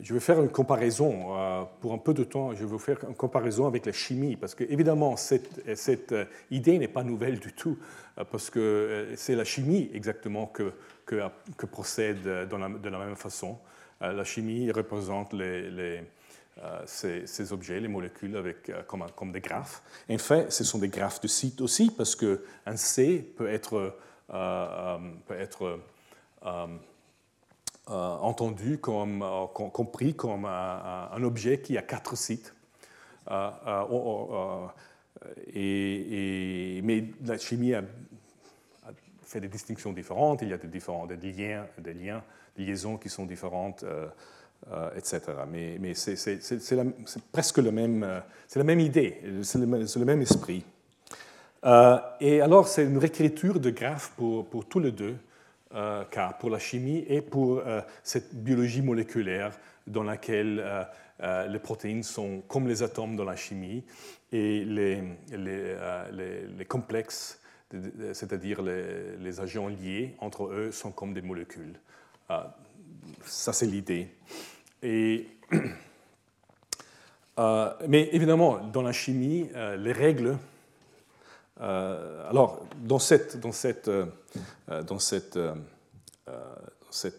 je vais faire une comparaison. pour un peu de temps, je vais faire une comparaison avec la chimie, parce que évidemment, cette, cette idée n'est pas nouvelle du tout, parce que c'est la chimie exactement que, procède de la même façon. Euh, la chimie représente euh, ces, objets, les molécules, avec, euh, comme, des graphes. En fait, ce sont des graphes de site aussi, parce qu'un C peut être entendu comme, compris comme un, objet qui a quatre sites. et, mais la chimie a fait des distinctions différentes, il y a des, différents, des liens, des liaisons qui sont différentes, euh, euh, etc. Mais, c'est presque le même, euh, la même idée, c'est le, même esprit. et alors, c'est une réécriture de graphes pour tous les deux cas, pour la chimie et pour cette biologie moléculaire dans laquelle les protéines sont comme les atomes dans la chimie et les, complexes c'est-à-dire les, agents liés entre eux sont comme des molécules. Ça, c'est l'idée. Euh, mais évidemment, dans la chimie, euh, les règles. Euh, alors, dans cette,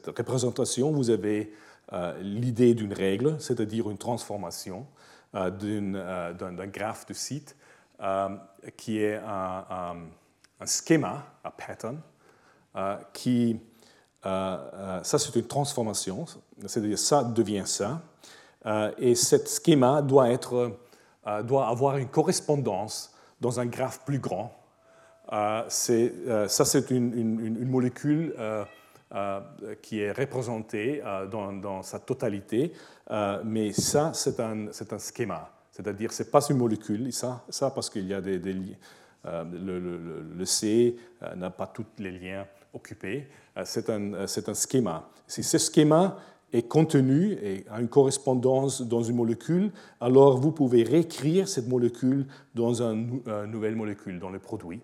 représentation, vous avez l'idée d'une règle, c'est-à-dire une transformation d'un graphe de site qui est un schéma, un pattern, euh, qui, euh, euh, ça c'est une transformation, c'est-à-dire ça devient ça, et ce schéma doit avoir une correspondance dans un graphe plus grand. ça c'est une, molécule qui est représentée dans, sa totalité, mais ça c'est un, un, schéma, c'est-à-dire ce n'est pas une molécule, ça, ça parce qu'il y a des, euh, le, C euh, n'a pas tous les liens occupés. Euh, c'est un, un, schéma. Si ce schéma est contenu et a une correspondance dans une molécule, alors vous pouvez réécrire cette molécule dans une nouvelle molécule, dans le produit,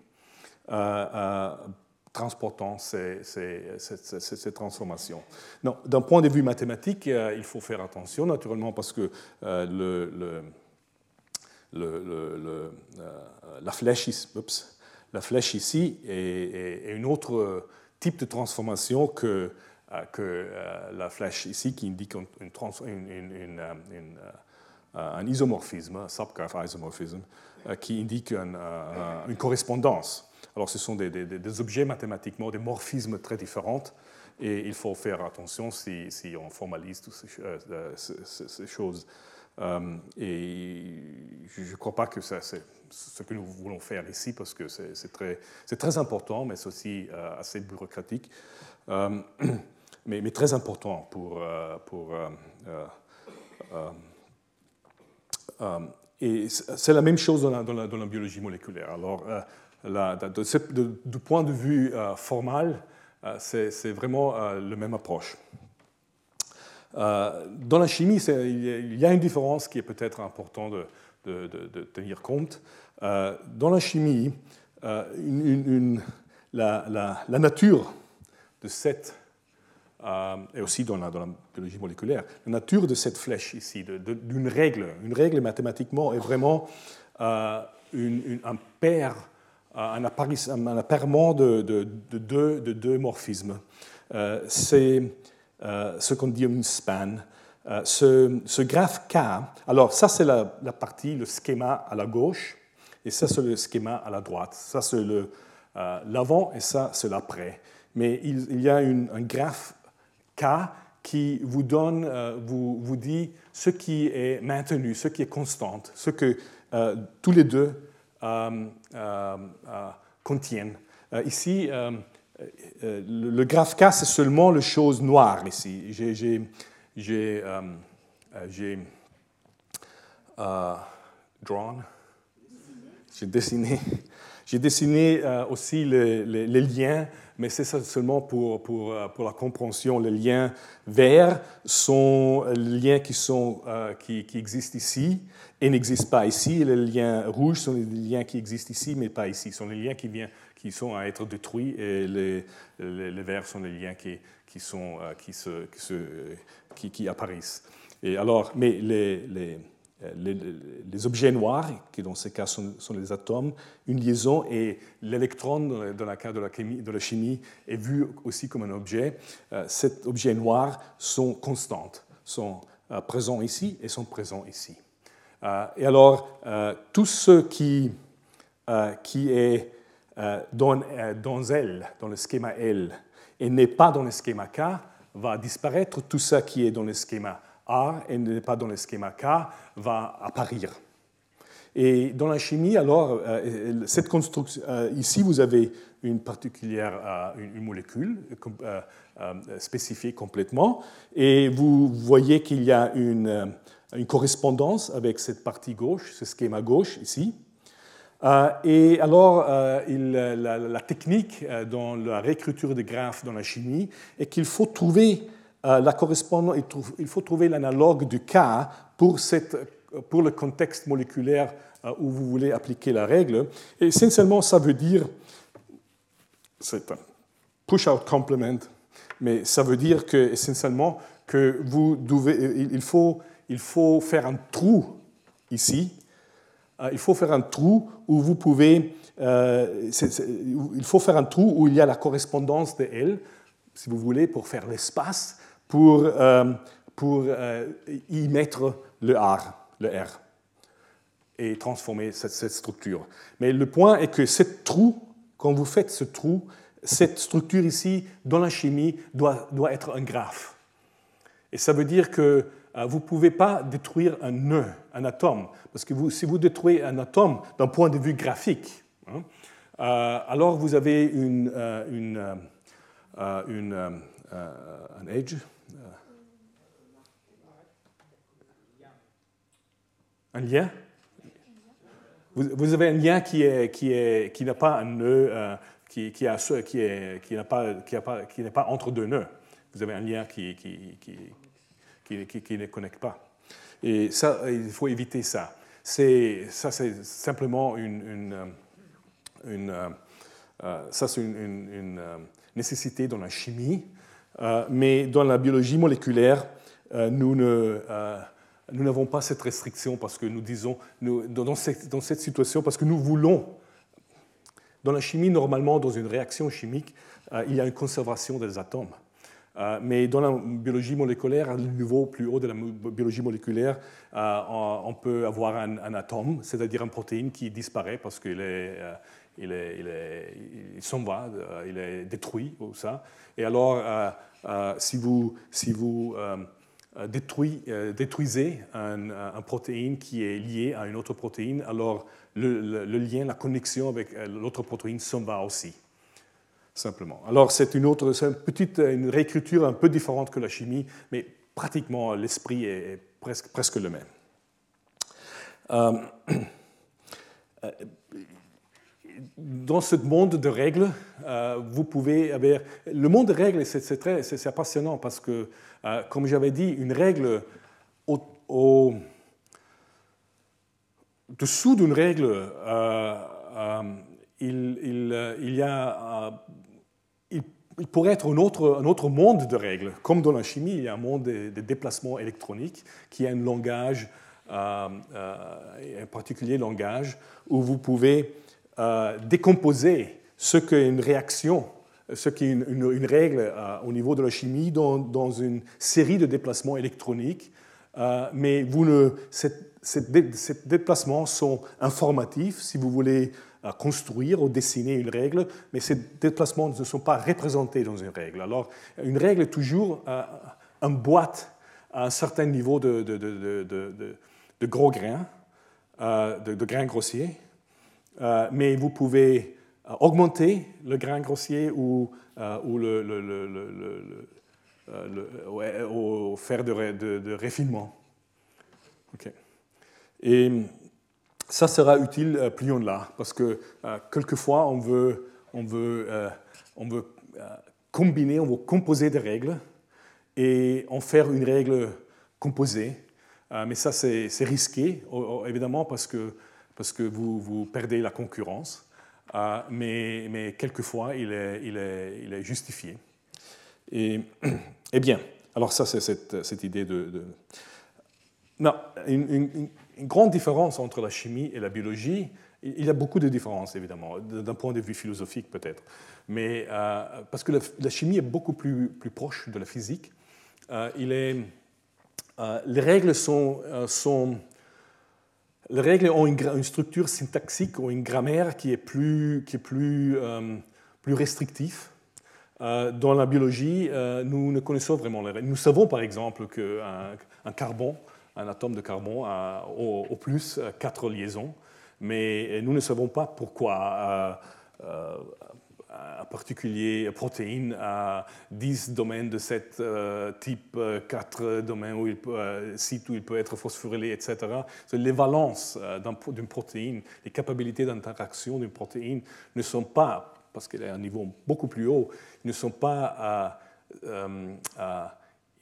transportant ces, ces, transformations. D'un point de vue mathématique, il faut faire attention, naturellement, parce que euh, la, flèche ici, flèche ici est, un autre type de transformation que, euh, que euh, la flèche ici qui indique une, un isomorphisme, un subgraph isomorphisme, qui indique une correspondance. Alors ce sont des, objets mathématiquement, des morphismes très différents, et il faut faire attention si, on formalise toutes ces choses. Euh, et je ne crois pas que c'est ce que nous voulons faire ici, parce que c'est très, important, mais c'est aussi euh, assez bureaucratique, euh, mais, très important pour... pour et c'est la même chose dans la, biologie moléculaire. Alors, du point de vue formal, c'est vraiment la même approche. dans la chimie, il y a une différence qui est peut-être importante de, tenir compte. dans la chimie, la, nature de cette, et aussi dans la, biologie moléculaire, la nature de cette flèche ici, d'une règle, une règle mathématiquement est vraiment un paire un, appairement de, deux, de, deux, morphismes. Euh, c'est euh, ce qu'on dit un span. Euh, ce, graphe K, alors ça c'est la, partie, le schéma à la gauche, et ça c'est le schéma à la droite. Ça c'est l'avant et ça c'est l'après. Mais il, y a un graphe K qui vous donne, vous, vous dit ce qui est maintenu, ce qui est constant, ce que tous les deux euh, euh, euh, contiennent. ici, le, graphe K, c'est seulement les choses noires ici. J'ai drawn, j'ai dessiné, j'ai dessiné aussi les, liens mais c'est seulement pour, pour, pour, la compréhension. Les liens verts sont les liens qui, sont, qui, qui existent ici, et n'existent pas ici. Les liens rouges sont les liens qui existent ici, mais pas ici. Ce sont les liens qui, viennent, qui sont à être détruits et les, les, verts sont les liens qui, qui, sont, euh, qui, se, qui, qui, apparaissent. Et alors, mais les, objets noirs, qui dans ce cas sont, sont, les atomes, une liaison et l'électron, dans le cas de la, chimie, de la chimie, est vu aussi comme un objet. Euh, cet objet noir sont constantes, sont euh, présents ici et sont présents ici. Euh, et alors, euh, tout ce qui, euh, est dans, dans L, dans le schéma L, et n'est pas dans le schéma K, va disparaître. Tout ce qui est dans le schéma A et n'est pas dans le schéma K va apparaître. Et dans la chimie, alors, cette construction, ici, vous avez une particulière une, molécule spécifiée complètement, et vous voyez qu'il y a une, une correspondance avec cette partie gauche, ce schéma gauche ici. Euh, et alors, euh, la, technique euh, dans la réécriture des graphes dans la chimie est qu'il faut trouver la correspondance, il faut trouver l'analogue du cas pour, le contexte moléculaire où vous voulez appliquer la règle. Et essentiellement, ça veut dire, c'est un push-out complement, mais ça veut dire que essentiellement que vous devez, il faut faire un trou ici. Euh, il faut faire un trou où vous pouvez. Euh, il faut faire un trou où il y a la correspondance de L, si vous voulez, pour faire l'espace, pour, euh, pour y mettre le R, le R, et transformer cette, cette, structure. Mais le point est que ce trou, quand vous faites ce trou, cette structure ici, dans la chimie, doit, doit être un graphe. Et ça veut dire que euh, vous ne pouvez pas détruire un nœud, un atome, parce que si vous détruisez un atome d'un point de vue graphique, hein, euh, alors vous avez une, euh, une un edge, un lien? Vous, avez un lien qui n'est qui est, qui pas un nœud, qui, qui, a, qui, est, qui, qui, pas, qui n'est pas entre deux nœuds. Vous avez un lien qui, qui, ne connectent pas. Et ça, il faut éviter ça. C'est, ça, c'est simplement une, une, euh, euh, ça, c'est une, euh, nécessité dans la chimie, mais dans la biologie moléculaire, nous ne nous n'avons pas cette restriction parce que nous disons, dans, cette, dans, cette, situation, parce que nous voulons, dans la chimie, normalement, dans une réaction chimique, il y a une conservation des atomes. Euh, mais dans la biologie moléculaire, à un niveau plus haut de la biologie moléculaire, euh, on peut avoir un, atome, c'est-à-dire une protéine qui disparaît parce qu'il est, euh, il est, il est, il s'en va, il est détruit ou ça. Et alors, si vous, si vous détruisez une un protéine qui est liée à une autre protéine, alors le, lien, la connexion avec l'autre protéine s'en va aussi simplement. Alors c'est une autre, c'est une petite, une réécriture un peu différente que la chimie, mais pratiquement l'esprit est presque, presque le même. Euh, dans ce monde de règles, vous pouvez. Le monde de règles, c'est passionnant parce que, comme j'avais dit, une règle au, dessous d'une règle, il, il, il, y a il pourrait être un autre, un autre, monde de règles. Comme dans la chimie, il y a un monde des, déplacements électroniques qui a un langage, euh, euh, un particulier langage, où vous pouvez euh, décomposer ce qu'est une réaction, ce qu'est une, une, règle au niveau de la chimie dans, une série de déplacements électroniques. mais vous ces déplacements sont informatifs. Si vous voulez construire ou dessiner une règle, mais ces déplacements ne sont pas représentés dans une règle. Alors, une règle est toujours euh, un boîte à un certain niveau de, gros grains, euh, de, grains grossiers, euh, mais vous pouvez augmenter le grain grossier ou, ou le, faire de. OK. Et ça sera utile euh, plus on là, parce que euh, quelquefois euh, on veut combiner, on veut composer des règles et en faire une règle composée. mais ça, c'est risqué, évidemment, parce que, parce que vous, vous perdez la concurrence. mais, mais quelquefois, il est, il est, il est justifié. Et, eh bien, alors ça, c'est cette, cette, idée de... Non, une, une grande différence entre la chimie et la biologie. Il y a beaucoup de différences, évidemment, d'un point de vue philosophique peut-être. Mais euh, parce que la, chimie est beaucoup plus, plus proche de la physique, euh, il est, euh, les règles sont, sont les règles ont une, structure syntaxique ou une grammaire qui est plus, qui est plus, plus restrictive. dans la biologie, nous ne connaissons vraiment les règles. Nous savons par exemple qu'un un carbone un atome de carbone a au, plus quatre liaisons, mais nous ne savons pas pourquoi euh, euh, un particulier protéine a 10 domaines de cet euh, type, 4 domaines où il peut, sites où il peut être phosphorylé, etc. Les valences d'une protéine, les capacités d'interaction d'une protéine ne sont pas, parce qu'elle est à un niveau beaucoup plus haut, ne sont pas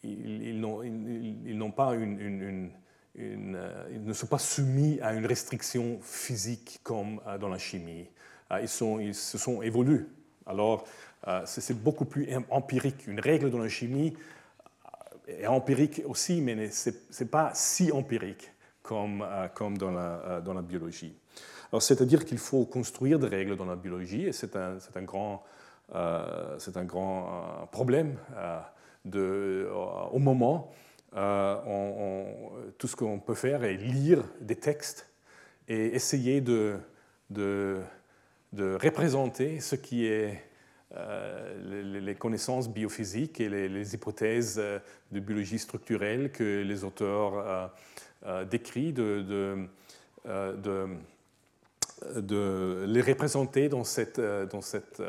ils, n'ont pas une, euh, ils ne sont pas soumis à une restriction physique comme euh, dans la chimie. Euh, ils, sont, ils se sont évolués. Alors, c'est beaucoup plus empirique. Une règle dans la chimie est empirique aussi, mais ce n'est pas si empirique comme, comme dans, la, dans la biologie. c'est-à-dire qu'il faut construire des règles dans la biologie, et c'est un, un, grand, c'est un grand problème au moment euh, tout ce qu'on peut faire est lire des textes et essayer de, représenter ce qui est euh, les, connaissances biophysiques et les, hypothèses euh, de biologie structurelle que les auteurs décrivent, de, de, de, les représenter dans cette, dans cette,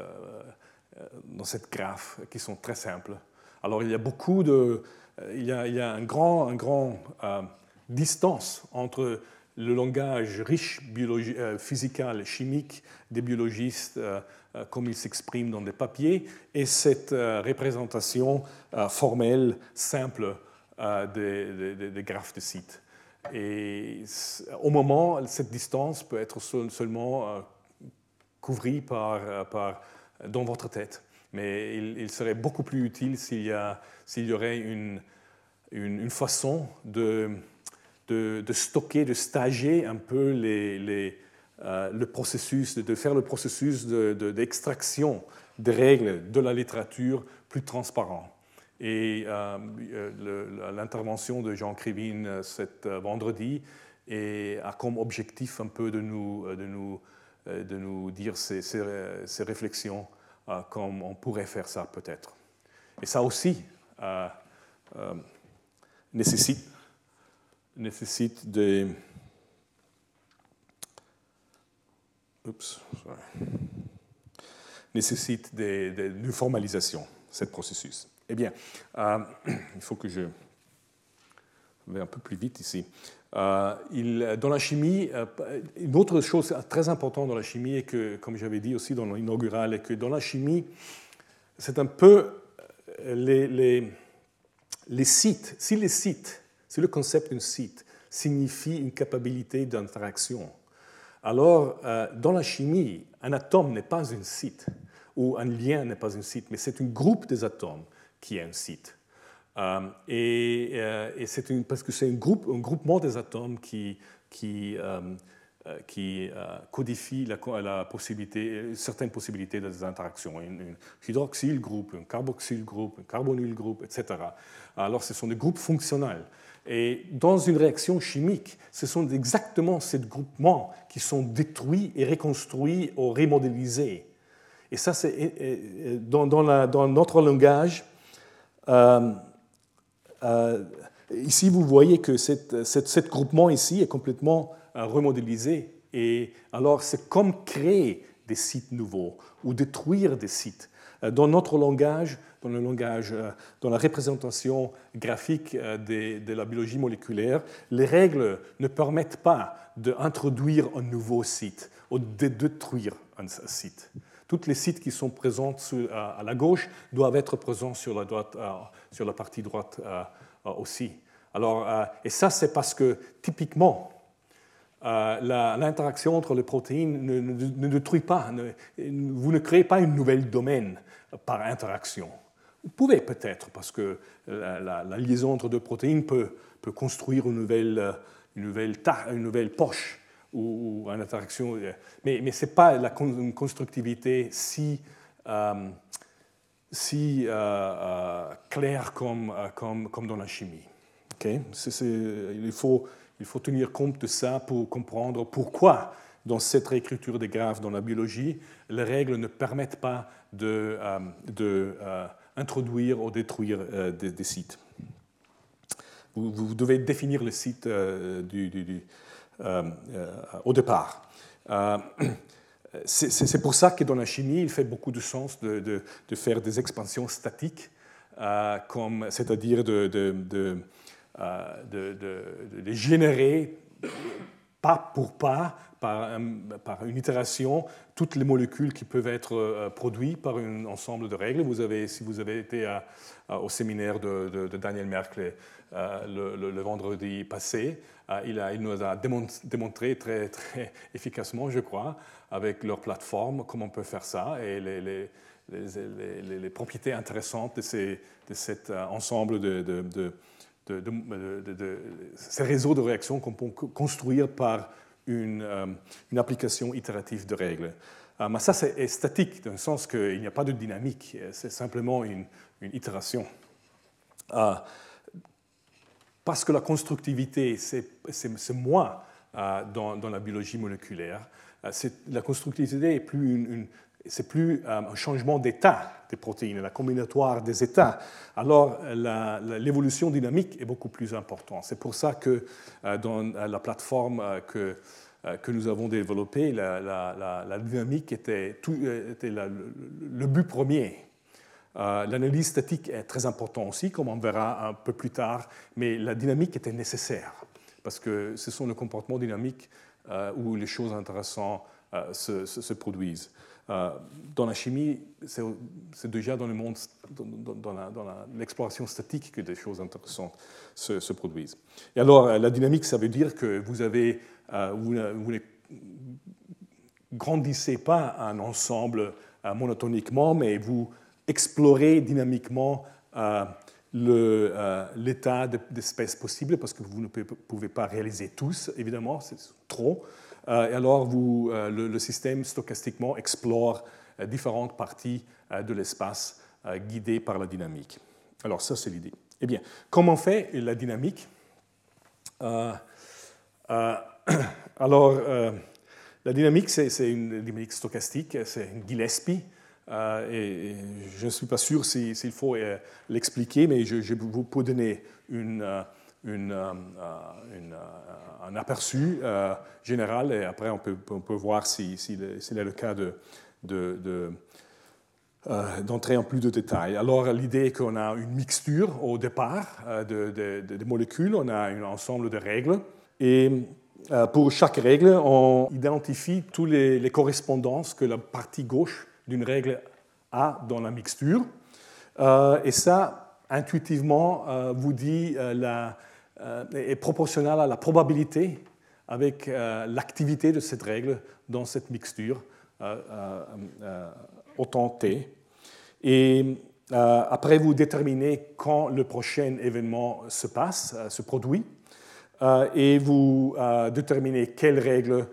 dans cette graphe qui sont très simples. Alors il y a beaucoup de, il y a, il y a un grand, un grand euh, distance entre le langage riche euh, physical, chimique des biologistes, euh, comme ils s'expriment dans des papiers, et cette représentation formelle, simple des, graphes de sites. Et au moment, cette distance peut être seulement couvrie par, dans votre tête. Mais il, serait beaucoup plus utile s'il y, y, aurait une, une, façon de, de, stocker, de stager un peu euh, le processus, de faire le processus d'extraction des règles de la littérature plus transparent. Et euh, euh, l'intervention de Jean Krivine cet vendredi a comme objectif un peu de nous, de nous, de nous dire ces, réflexions euh, comme on pourrait faire ça peut-être. Et ça aussi nécessite, nécessite des... Oups, nécessite des, des, une formalisation, ce processus. Eh bien, il faut que je vais un peu plus vite ici. il, dans la chimie, une autre chose très importante dans la chimie, et que, comme j'avais dit aussi dans l'inaugural, est que dans la chimie, c'est un peu les, les, les sites. Si les sites, si le concept d'un site signifie une capacité d'interaction, alors dans la chimie, un atome n'est pas un site ou un lien n'est pas un site, mais c'est un groupe des atomes qui est un site. Euh, et, euh, et c'est parce que c'est un, groupe, un groupement des atomes qui, euh, codifie certaines possibilités des interactions. Un, hydroxyle groupe, un carboxyle groupe, un carbonyl groupe, etc. Alors ce sont des groupes fonctionnels. Et dans une réaction chimique, ce sont exactement ces groupements qui sont détruits et reconstruits ou remodélisés. Et ça, c'est dans, notre langage. Euh, euh, ici, vous voyez que ce groupement ici est complètement euh, remodélisé. Et alors, c'est comme créer des sites nouveaux ou détruire des sites. Dans notre langage, dans le langage, dans la représentation graphique de, de la biologie moléculaire, les règles ne permettent pas d'introduire un nouveau site ou de détruire un site. Tous les sites qui sont présents à la gauche doivent être présents sur la, euh, partie droite euh, euh, aussi. Alors, et ça, c'est parce que typiquement, l'interaction entre les protéines ne, détruit pas, vous ne créez pas une nouvelle domaine par interaction. Vous pouvez peut-être, parce que la, liaison entre deux protéines peut, construire une nouvelle, une nouvelle, une poche ou, en interaction. Euh, mais, mais ce n'est pas la constructivité si, euh, si euh, claire comme, dans la chimie. il, faut, tenir compte de ça pour comprendre pourquoi, dans cette réécriture des graphes dans la biologie, les règles ne permettent pas de introduire ou détruire des, sites. Vous, devez définir le site euh, euh, au départ. Euh, c'est pour ça que dans la chimie, il fait beaucoup de sens de, de, faire des expansions statiques, c'est-à-dire de, de, générer pas pour pas, par, par, une itération, toutes les molécules qui peuvent être produites par un ensemble de règles. Vous avez, si vous avez été au séminaire de, Daniel Merkel le, vendredi passé, euh, il, a, il, nous a démontré très, très efficacement, je crois, avec leur plateforme, comment on peut faire ça et les, les, les, propriétés intéressantes de, ces, de cet euh, ensemble de, de, de, ces réseaux de réactions qu'on peut construire par une, euh, une, application itérative de règles. mais ça, c'est statique, dans le sens qu'il n'y a pas de dynamique, c'est simplement une, itération parce que la constructivité, c'est moi euh, dans, la biologie moléculaire. Euh, la constructivité est plus une, c'est plus euh, un changement d'état des protéines, la combinatoire des états. Alors, l'évolution dynamique est beaucoup plus importante. C'est pour ça que dans la plateforme que, que nous avons développée, la, dynamique était, le but premier euh, l'analyse statique est très importante aussi, comme on verra un peu plus tard, mais la dynamique était nécessaire, parce que ce sont les comportements dynamiques euh, où les choses intéressantes euh, se, produisent. Dans la chimie, c'est déjà dans le monde, dans, l'exploration statique que des choses intéressantes se, produisent. Et alors, la dynamique, ça veut dire que vous avez, vous, vous ne grandissez pas un ensemble monotoniquement, mais vous explorer dynamiquement euh, euh, l'état d'espèces possibles, parce que vous ne pouvez pas réaliser tous, évidemment, c'est trop. Euh, et alors, vous, le, système stochastiquement explore différentes parties de l'espace guidées par la dynamique. Alors, ça, c'est l'idée. Eh bien, comment fait la dynamique? Alors, la dynamique, c'est une dynamique stochastique, c'est une Gillespie. Euh, et, je ne suis pas sûr s'il faut euh, l'expliquer, mais je, je, vous peux donner une, euh, une, un aperçu général et après on peut, on peut voir si, si c'est le cas de, de, d'entrer en plus de détails. Alors l'idée est qu'on a une mixture au départ de, de, molécules, on a un ensemble de règles, et pour chaque règle, on identifie toutes les correspondances que la partie gauche d'une règle a dans la mixture. et ça, intuitivement, vous dit la, est proportionnel à la probabilité avec l'activité de cette règle dans cette mixture au temps t. Et après, vous déterminez quand le prochain événement se passe, se produit, et vous déterminez quelle règle,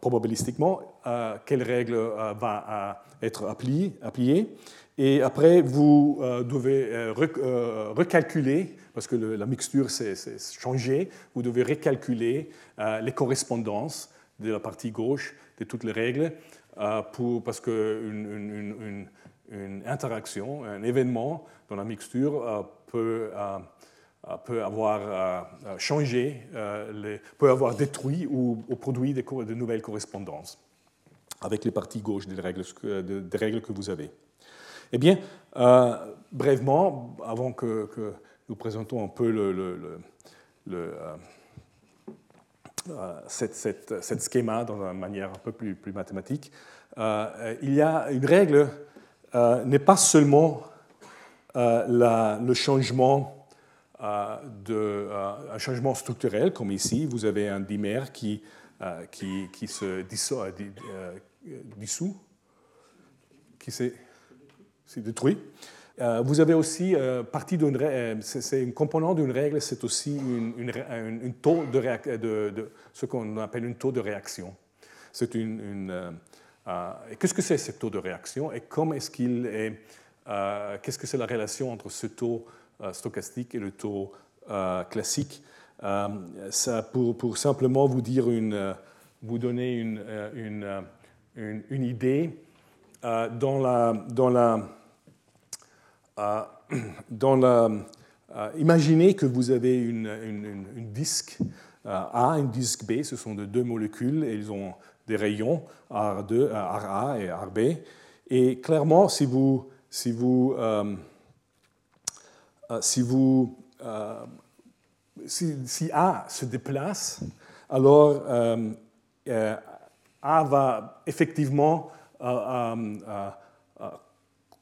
probabilistiquement, quelle règle va être appliée. Et après, vous devez recalculer parce que la mixture s'est changée, vous devez recalculer euh, les correspondances de la partie gauche de toutes les règles, euh, pour, parce qu'une une, interaction, un événement dans la mixture euh, peut, peut avoir changé, peut avoir détruit ou, produit de nouvelles correspondances avec les parties gauches des règles, des règles que vous avez. Eh bien, brièvement, avant que nous présentons un peu le, euh, euh, schéma dans une manière un peu plus, mathématique. Euh, il y a une règle, n'est pas seulement le changement un changement structurel, comme ici, vous avez un dimère qui se dissout, dissout qui s'est détruit. Euh, vous avez aussi euh, partie d'une euh, c'est une composante d'une règle, c'est aussi une, taux de, ce qu'on appelle une taux de réaction. C'est une, qu'est-ce que c'est ce taux de réaction? Et comment est-ce qu'il est, qu'est-ce que c'est la relation entre ce taux stochastique et le taux classique? Ça, pour, simplement vous dire une, vous donner une, une, idée dans la, dans la imaginez que vous avez une, disque A, une disque B, ce sont de deux molécules et ils ont des rayons R2, RA et RB. Et clairement, si vous, si vous, euh, euh, si, euh, A se déplace, alors A va effectivement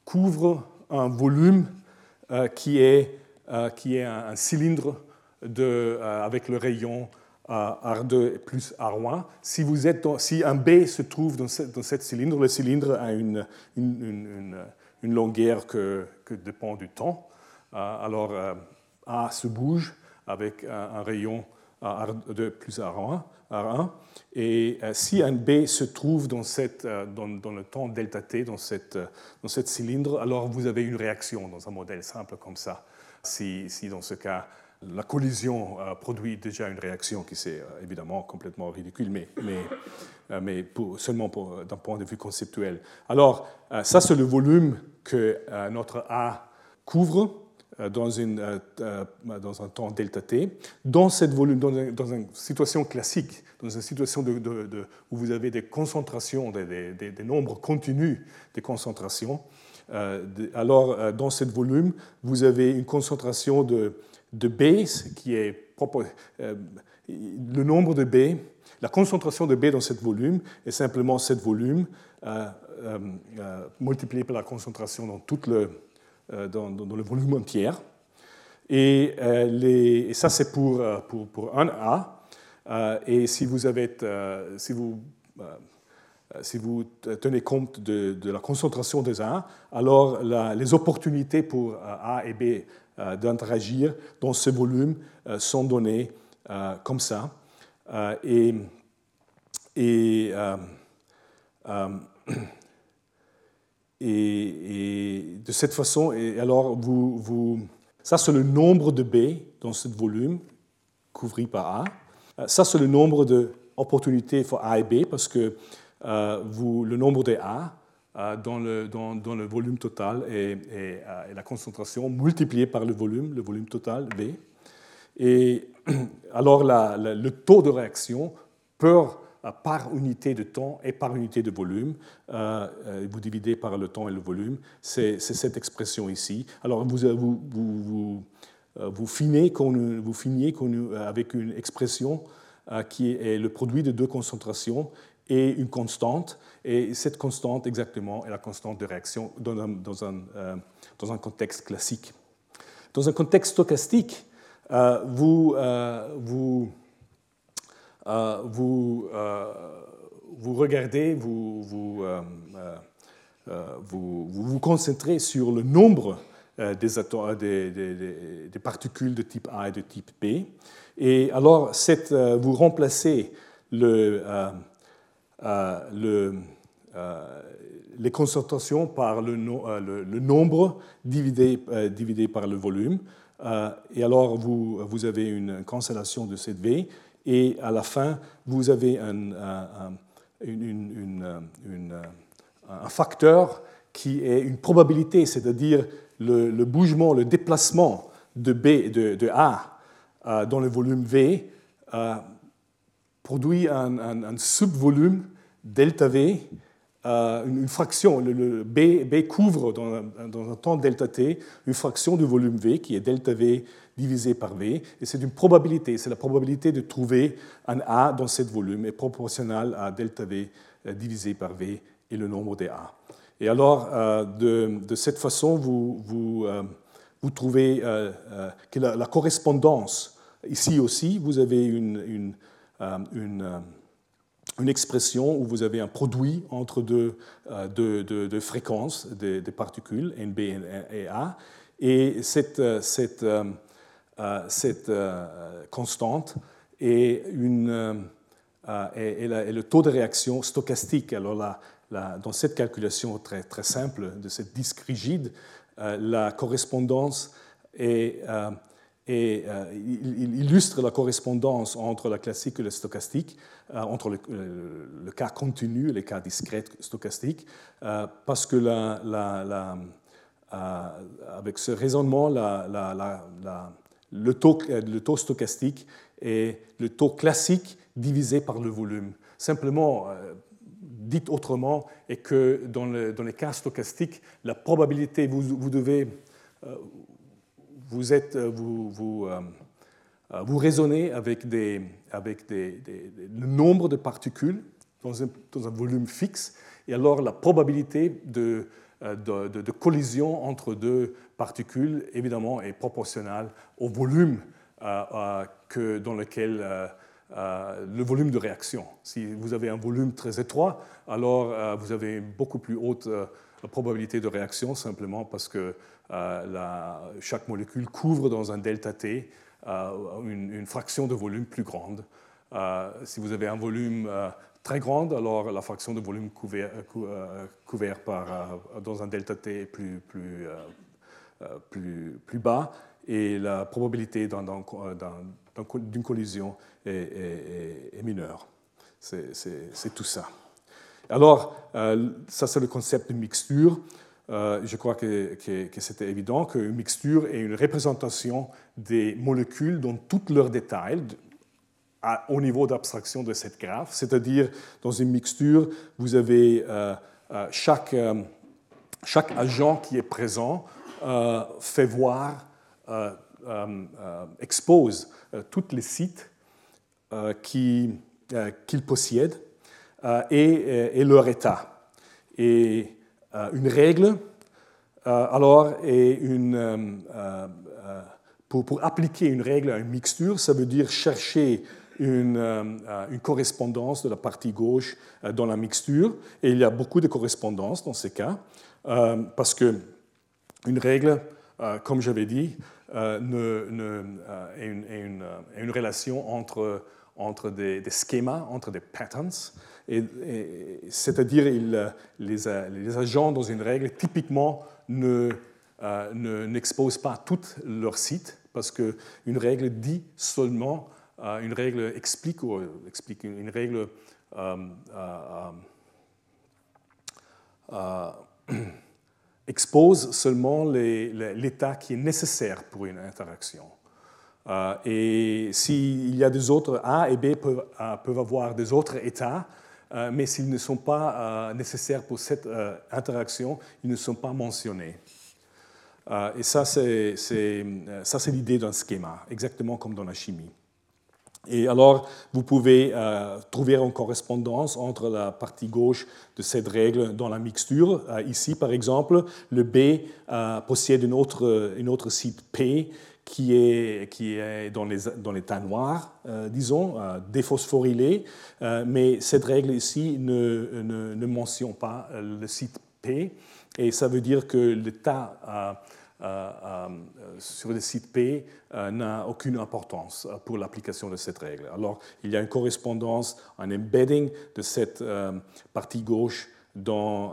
couvre un volume euh, qui est, euh, qui est un, cylindre de, euh, avec le rayon R2 plus R1. Si, vous êtes si un B se trouve dans ce, dans cette cylindre, le cylindre a une, une, longueur que, que, dépend du temps. alors A se bouge avec un, rayon R2 plus R1. R1 et euh, si un B se trouve dans, cette, euh, dans, le temps delta t, dans cette, euh, dans cette cylindre, alors vous avez une réaction dans un modèle simple comme ça. Si, si dans ce cas, la collision produit déjà une réaction qui c'est évidemment complètement ridicule, mais, mais, mais seulement d'un point de vue conceptuel. Alors, ça c'est le volume que notre A couvre dans, une, euh, euh, dans un temps delta t, dans, cette volume, dans, une, situation classique, dans une situation où vous avez des concentrations, des, des, nombres continus de concentrations, alors dans ce volume, vous avez une concentration de, de B qui est le nombre de B, la concentration de B dans ce volume est simplement ce volume multiplié par la concentration dans toute le euh, dans, le volume entier. Et, euh, ça, c'est pour, euh, pour, pour, un A. et si vous, avez, si vous si vous tenez compte de, la concentration des A, alors les opportunités pour A et B d'interagir dans ce volume sont données comme ça. et et, de cette façon, et alors vous, ça c'est le nombre de B dans ce volume couvert par A. Euh, ça c'est le nombre d'opportunités pour A et B parce que euh, vous, le nombre de A euh, dans, le, dans, le volume total est, la concentration multipliée par le volume, le volume total B. Et alors le taux de réaction peut par unité de temps et par unité de volume. vous dividez par le temps et le volume. C'est cette expression ici. Alors vous, finiez avec une expression qui est le produit de deux concentrations et une constante. Et cette constante, exactement, est la constante de réaction dans un, contexte classique. Dans un contexte stochastique, euh, vous, euh, euh, vous, vous, regardez, vous vous, vous, vous, concentrez sur le nombre des, des, des, particules de type A et de type B. Et alors, vous remplacez le, le, les concentrations par le, nombre dividé, dividé, par le volume. Euh, et alors, vous, vous, avez une cancellation de cette V, et à la fin, vous avez un, un facteur qui est une probabilité, c'est-à-dire le, bougement, le déplacement de B, de, A euh, dans le volume V euh, produit un, un subvolume delta V euh, une fraction, le, B, couvre dans un, dans un, temps delta t une fraction du volume V qui est delta V divisé par V, et c'est une probabilité, c'est la probabilité de trouver un A dans ce volume est proportionnelle à delta V euh, divisé par V et le nombre des A. Et alors, euh, de, de, cette façon, vous, vous, vous trouvez que la, correspondance, ici aussi, vous avez une, une, une expression où vous avez un produit entre deux, euh, deux, fréquences des, particules, NB et A, et cette, euh, cette, euh, cette constante est, une, est, le taux de réaction stochastique. Alors dans cette calculation très, très simple de cette disque rigide, la correspondance et euh, il illustre la correspondance entre la classique et le stochastique, euh, entre le, cas continu et les cas discrets stochastiques, euh, parce que la, la, avec ce raisonnement, le, taux, le taux stochastique est le taux classique divisé par le volume. Simplement, dit autrement, est que dans, dans, les cas stochastiques, la probabilité, vous, vous devez vous, êtes, euh, vous, vous, euh, euh, vous raisonnez avec, des, avec des, le nombre de particules dans un, dans un, volume fixe, et alors la probabilité de, de, de, collision entre deux particules, évidemment, est proportionnelle au volume que, dans lequel le volume de réaction. Si vous avez un volume très étroit, alors vous avez une beaucoup plus haute probabilité de réaction, simplement parce que euh, chaque molécule couvre dans un delta T euh, une, fraction de volume plus grande. Euh, si vous avez un volume très grand, alors la fraction de volume couvert, couvert par, dans un delta T est plus, bas et la probabilité d'une collision est, mineure. C'est tout ça. Alors, ça c'est le concept de mixture. Euh, je crois que, c'était évident qu'une mixture est une représentation des molécules dans tous leurs détails au niveau d'abstraction de cette graphe, c'est-à-dire dans une mixture, vous avez euh, euh, chaque, chaque agent qui est présent fait voir, expose tous les sites qu'il possède et, et, leur état. Et euh, une règle, euh, alors, une, euh, pour, pour, appliquer une règle à une mixture, ça veut dire chercher une, une, correspondance de la partie gauche dans la mixture. Et il y a beaucoup de correspondances dans ces cas, parce que une règle, comme j'avais dit, est, une, relation entre, entre des, schémas, entre des patterns, c'est-à-dire les, agents dans une règle typiquement ne, euh, n'exposent pas tout leur site parce qu'une règle dit seulement, euh, une règle explique, explique une règle euh, expose seulement l'état qui est nécessaire pour une interaction. et s'il y a des autres, A et B peuvent, peuvent avoir des autres états, mais s'ils ne sont pas nécessaires pour cette interaction, ils ne sont pas mentionnés. et ça, c'est l'idée d'un schéma, exactement comme dans la chimie. Et alors, vous pouvez euh, trouver une correspondance entre la partie gauche de cette règle dans la mixture. Euh, ici, par exemple, le B euh, possède une autre, une autre site P qui est, qui est dans, les, dans l'état noir, disons, déphosphorylé, mais cette règle ici ne, ne, ne, mentionne pas le site P, et ça veut dire que l'état sur le site P euh, n'a aucune importance pour l'application de cette règle. Alors, il y a une correspondance, un embedding de cette partie gauche dans,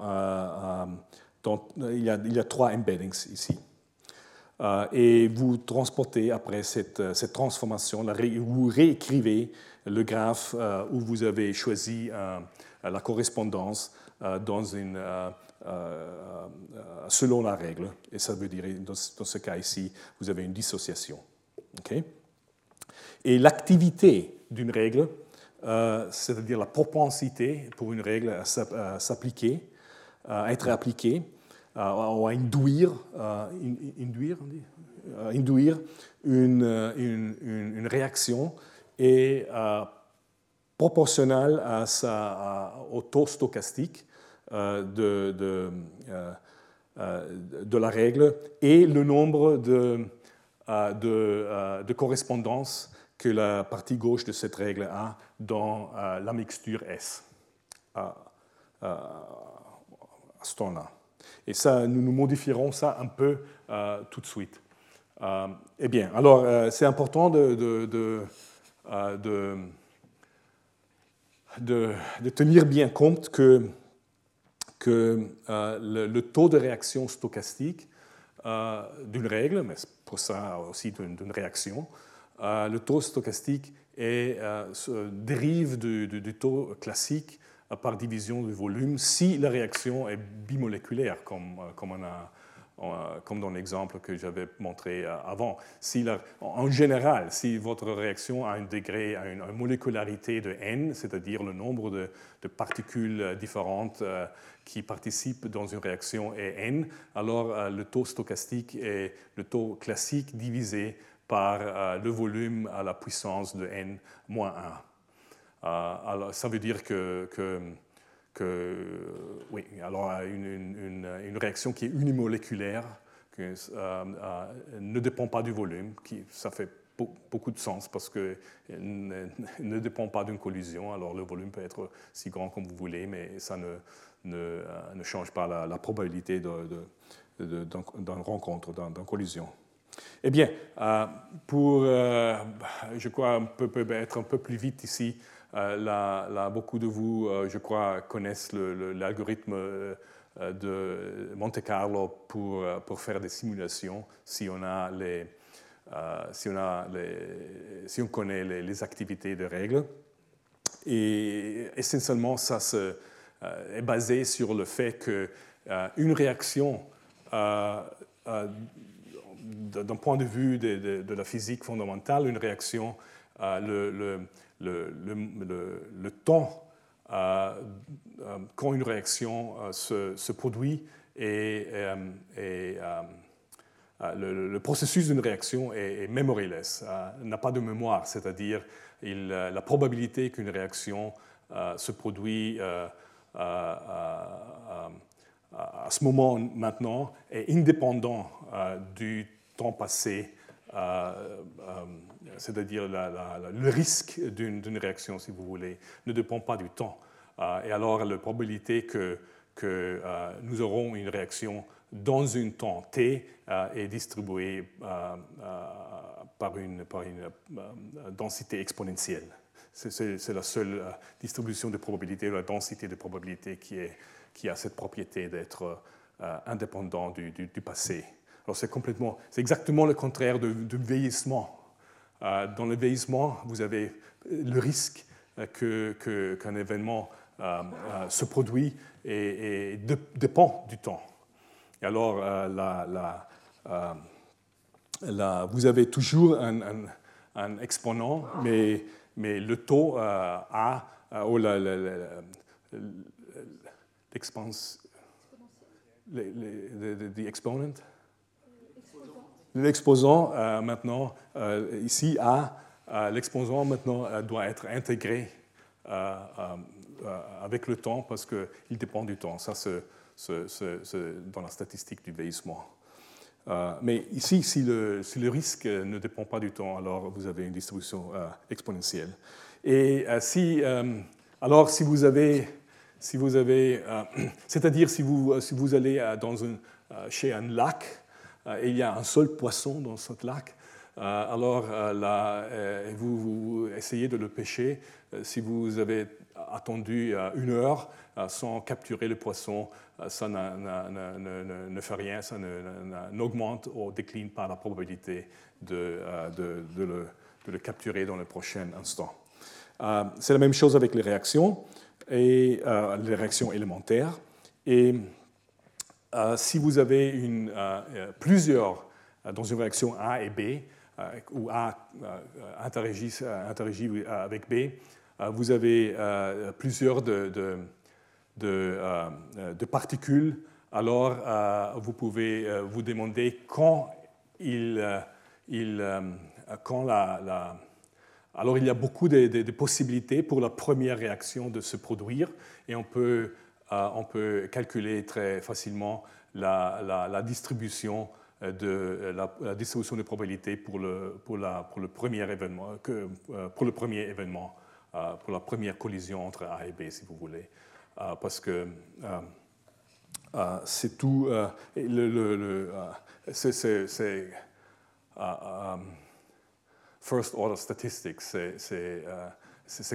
il, y a, il, y a, trois embeddings ici. et vous transportez après cette, cette transformation, vous réécrivez le graphe où vous avez choisi la correspondance euh, selon la règle. Et ça veut dire, dans, ce cas ici, vous avez une dissociation. et l'activité d'une règle, euh, c'est-à-dire la propensité pour une règle à s'appliquer, à être appliquée, ou à induire, induire, induire une, réaction est proportionnelle à sa, au taux stochastique euh, de, de, euh, euh, de, la règle et le nombre de, de, correspondances que la partie gauche de cette règle a dans la mixture S à, ce temps-là. Et ça, nous nous modifierons ça un peu tout de suite. eh bien, alors c'est important de, de, de, tenir bien compte que que euh, le, taux de réaction stochastique euh, d'une règle, mais pour ça aussi d'une réaction, euh, le taux stochastique est, dérive du, du, taux classique par division du volume si la réaction est bimoléculaire, comme, comme on a euh, comme dans l'exemple que j'avais montré euh, avant. En général, si votre réaction a un degré, a une, molécularité de n, c'est-à-dire le nombre de, particules euh, différentes qui participent dans une réaction est n, alors le taux stochastique est le taux classique divisé par le volume à la puissance de n moins 1. alors, ça veut dire que, oui, alors une, une, réaction qui est unimoléculaire, qui euh, euh, ne dépend pas du volume, qui, ça fait beaucoup de sens parce qu'elle ne, ne, dépend pas d'une collision. Alors le volume peut être si grand comme vous voulez, mais ça ne, ne, euh, ne change pas la, probabilité d'une rencontre, d'une collision. Eh bien, pour, je crois, on peut être un peu plus vite ici. Euh, là, beaucoup de vous, euh, je crois, connaissent l'algorithme euh, de Monte Carlo pour, pour faire des simulations si on, a les, si on, a les, si on connaît les, activités de règles. Et essentiellement, ça se, est basé sur le fait qu'une réaction, d'un point de vue de, de, la physique fondamentale, une réaction, le le, temps euh, euh, quand une réaction euh, se, produit et, le, processus d'une réaction est, est memoryless, n'a pas de mémoire, c'est-à-dire la probabilité qu'une réaction se produit à ce moment maintenant est indépendant du temps passé c'est-à-dire le risque d'une réaction, si vous voulez, ne dépend pas du temps. Euh, et alors, la probabilité que, euh, nous aurons une réaction dans un temps t euh, est distribuée par une, une densité exponentielle. C'est la seule distribution de probabilité, la densité de probabilité qui, a cette propriété d'être indépendant du, passé. Alors c'est complètement, c'est exactement le contraire du vieillissement euh, dans le vieillissement, vous avez le risque euh, qu'un événement euh, se produit et, dépend du temps. Et alors, vous avez toujours un exponent, mais, mais le taux A, ou l'exponent, l'exposant maintenant, ici A, l'exposant maintenant doit être intégré avec le temps parce qu'il dépend du temps. Ça, c'est dans la statistique du vieillissement. Euh, mais ici, si le, si le, risque ne dépend pas du temps, alors vous avez une distribution euh, exponentielle. Et euh, si, alors si vous avez, si vous avez c'est-à-dire si vous, si vous allez dans chez un lac et il y a un seul poisson dans ce lac, alors là, vous, essayez de le pêcher. Si vous avez attendu une heure sans capturer le poisson, ça ne, fait rien, ça n'augmente ou décline pas la probabilité de, le, capturer dans le prochain instant. C'est la même chose avec les réactions, et, les réactions élémentaires. Si vous avez une, plusieurs dans une réaction A et B, où A interagit, avec B, vous avez plusieurs de euh, particules, alors euh, vous pouvez euh, vous demander quand il, il quand la, alors il y a beaucoup de, possibilités pour la première réaction de se produire. Et on peut, on peut calculer très facilement la, distribution de la, distribution de probabilités pour le, pour, la, pour le premier événement, que, pour le premier événement, pour la première collision entre A et B, si vous voulez. Euh, parce que euh, euh, c'est tout. le, le, c'est first order statistics. C'est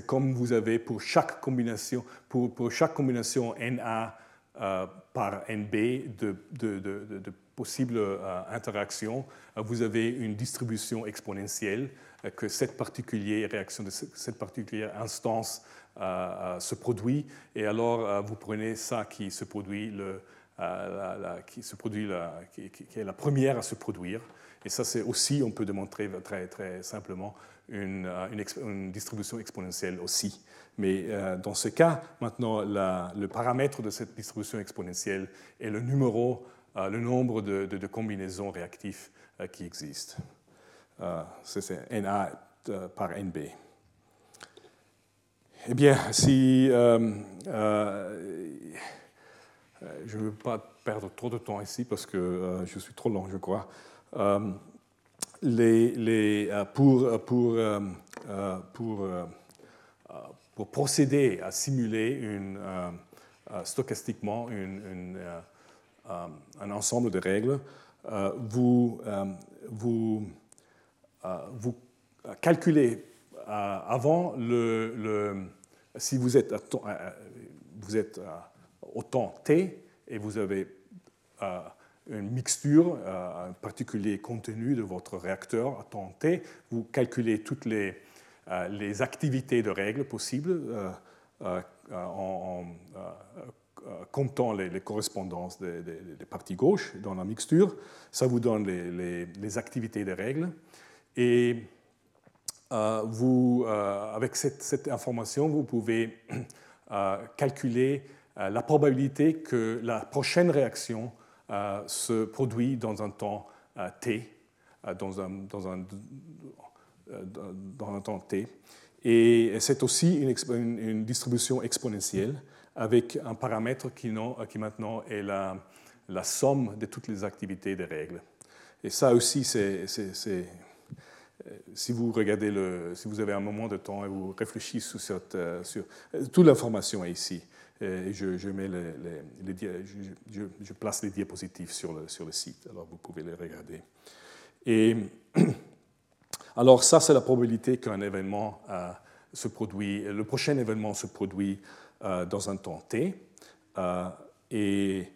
comme vous avez pour chaque combinaison, pour, chaque combinaison NA par NB de, de, possibles interactions, vous avez une distribution exponentielle que cette particulière réaction cette particulière instance se produit. Et alors, euh, vous prenez ça qui se produit, euh, qui, se produit qui, est la première à se produire. Et ça, c'est aussi, on peut démontrer très, très simplement, une, euh, une, distribution exponentielle aussi. Mais dans ce cas, maintenant, le paramètre de cette distribution exponentielle est le numéro, le nombre de, combinaisons réactives qui existent. c'est NA par NB. Eh bien, si euh, euh, je ne veux pas perdre trop de temps ici parce que euh, je suis trop long, je crois. Pour, procéder à simuler une, stochastiquement un ensemble de règles, vous calculez avant le si vous êtes, vous êtes au temps t et vous avez une mixture, un particulier contenu de votre réacteur à temps t, vous calculez toutes les, les activités de règles possibles en, comptant les, correspondances des, parties gauches dans la mixture. Ça vous donne les, les activités des règles. Et euh, vous, euh, avec cette, information, vous pouvez euh, calculer la probabilité que la prochaine réaction se produit dans un temps t, dans un, dans un, dans un temps t. Et c'est aussi une, distribution exponentielle avec un paramètre qui, qui maintenant est la, la, somme de toutes les activités des règles. Et ça aussi, c'est euh, si vous regardez le, si vous avez un moment de temps et vous réfléchissez sur, cette, euh, sur euh, toute l'information est ici. Je, place les diapositives sur le, site, alors vous pouvez les regarder. Et alors ça, c'est la probabilité qu'un événement se produit, le prochain événement se produit dans un temps t. et,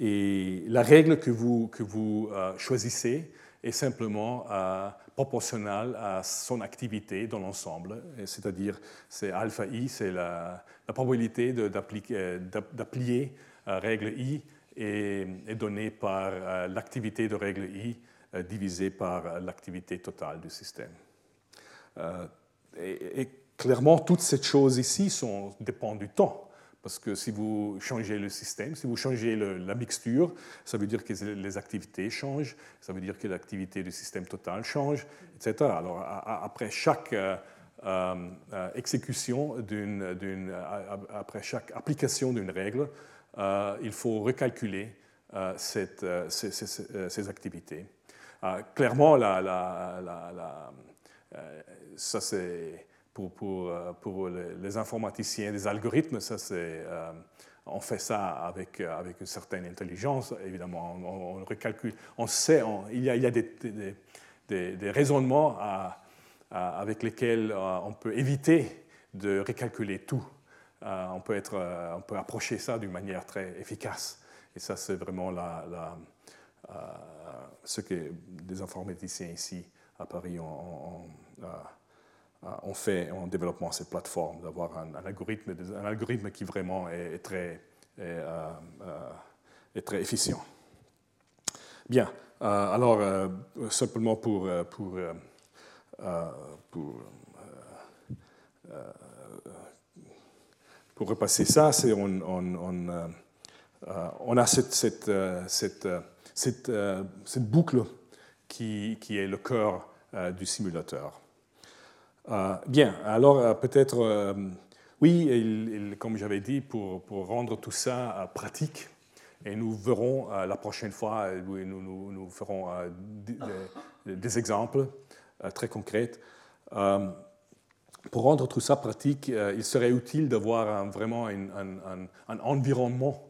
et, la règle que vous choisissez est simplement proportionnel à son activité dans l'ensemble, c'est-à-dire c'est alpha i, c'est la, probabilité d'appliquer euh, règle i est, donnée par euh, l'activité de règle i euh, divisée par l'activité totale du système. et, clairement, toutes ces choses ici sont, dépendent du temps. Parce que si vous changez le système, si vous changez la mixture, ça veut dire que les activités changent, ça veut dire que l'activité du système total change, etc. Alors après chaque euh, euh, exécution, après chaque application d'une règle, euh, il faut recalculer ces, activités. clairement, la, la, ça c'est euh, pour les, informaticiens des algorithmes, ça c'est, euh, on fait ça avec, avec une certaine intelligence, évidemment. On, recalcule, on sait, il y a, des, raisonnements avec lesquels euh, on peut éviter de recalculer tout. on, peut être, on peut approcher ça d'une manière très efficace. Et ça, c'est vraiment ce que des informaticiens ici à Paris ont, on fait en développant cette plateforme, d'avoir un, algorithme, un algorithme qui vraiment est, très, euh, euh, est, très efficient. Bien, euh, alors simplement pour, pour, pour, repasser ça, c'est on, a cette, cette, cette, cette, cette boucle qui, qui, est le cœur du simulateur. Euh, bien, alors euh, peut-être, euh, oui, comme j'avais dit, pour, rendre tout ça pratique, et nous verrons la prochaine fois, nous, nous, ferons des, exemples très concrets. pour rendre tout ça pratique, il serait utile d'avoir vraiment un, environnement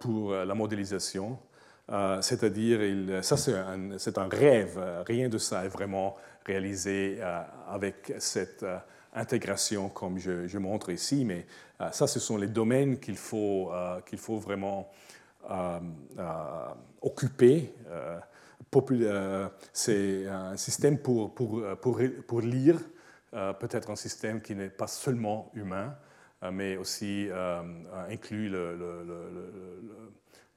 pour la modélisation. C'est-à-dire, ça c'est un, rêve, rien de ça est vraiment réalisé euh, avec cette euh, intégration comme je, montre ici, mais euh, ça, ce sont les domaines qu'il faut, qu'il faut vraiment occuper. C'est un système pour, pour, pour, pour lire, peut-être un système qui n'est pas seulement humain, mais aussi inclut le,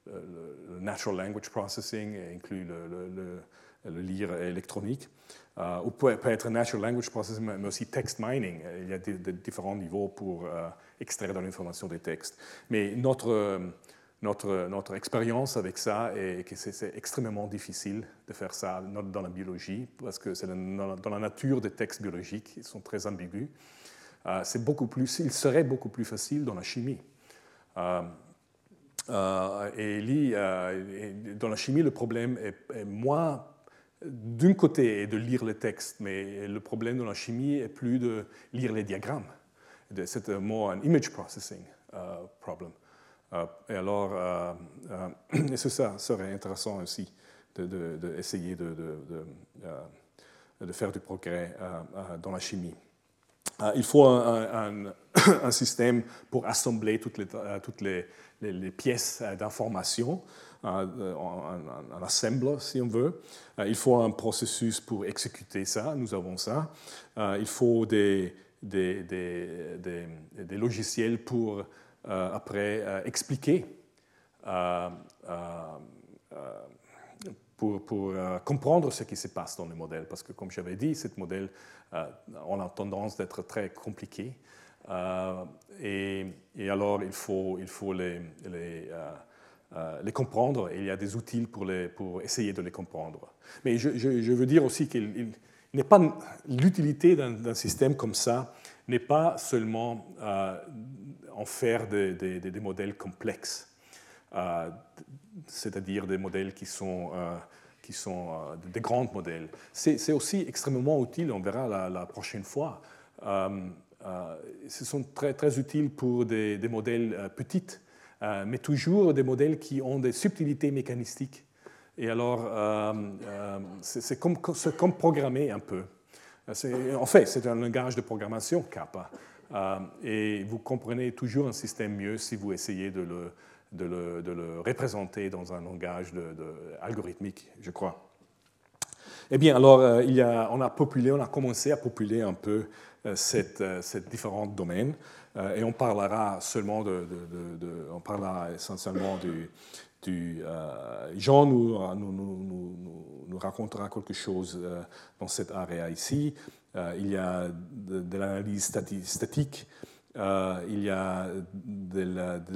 le, natural language processing, inclut le lire électronique. Euh, ou peut, peut, être natural language processing, mais aussi text mining. Il y a différents niveaux pour euh, extraire de l'information des textes. Mais notre, notre, notre expérience avec ça est que c'est extrêmement difficile de faire ça dans la biologie, parce que c'est dans la nature des textes biologiques, ils sont très ambigus. Euh, beaucoup plus, il serait beaucoup plus facile dans la chimie. Euh, et, dans la chimie, le problème est moins d'un côté de lire les textes, mais le problème dans la chimie est plus de lire les diagrammes. C'est more un image processing uh, problem. Uh, et alors, uh, ça serait intéressant aussi d'essayer de, de, de, de, faire du progrès dans la chimie. il faut un, système pour assembler toutes les, toutes les pièces d'information un, assembler, si on veut. Euh, il faut un processus pour exécuter ça, nous avons ça. Euh, il faut des, des, des, des, logiciels pour euh, après expliquer, pour, pour comprendre ce qui se passe dans le modèle. Parce que, comme j'avais dit, ce modèle, on a tendance d'être très compliqué. Et, alors, il faut, il faut les, euh, les comprendre il y a des outils pour, essayer de les comprendre. Mais je, veux dire aussi qu'il n'est pas l'utilité d'un système comme ça n'est pas seulement euh, en faire des, des, modèles complexes, euh, c'est-à-dire des modèles qui sont, qui sont des grands modèles. C'est aussi extrêmement utile, on verra la, prochaine fois. ce sont très, très utiles pour des, modèles petits euh, mais toujours des modèles qui ont des subtilités mécanistiques. Et alors, euh, euh, c'est comme, programmer un peu. En fait, c'est un langage de programmation, Kappa. et vous comprenez toujours un système mieux si vous essayez de le, représenter dans un langage algorithmique, je crois. Eh bien, alors, on a populé, on a commencé à populer un peu ces différents domaines. Euh, et on parlera seulement de, on parlera essentiellement du, du euh, Jean nous, nous, racontera quelque chose euh, dans cette area ici. il y a de, l'analyse statique, il y a de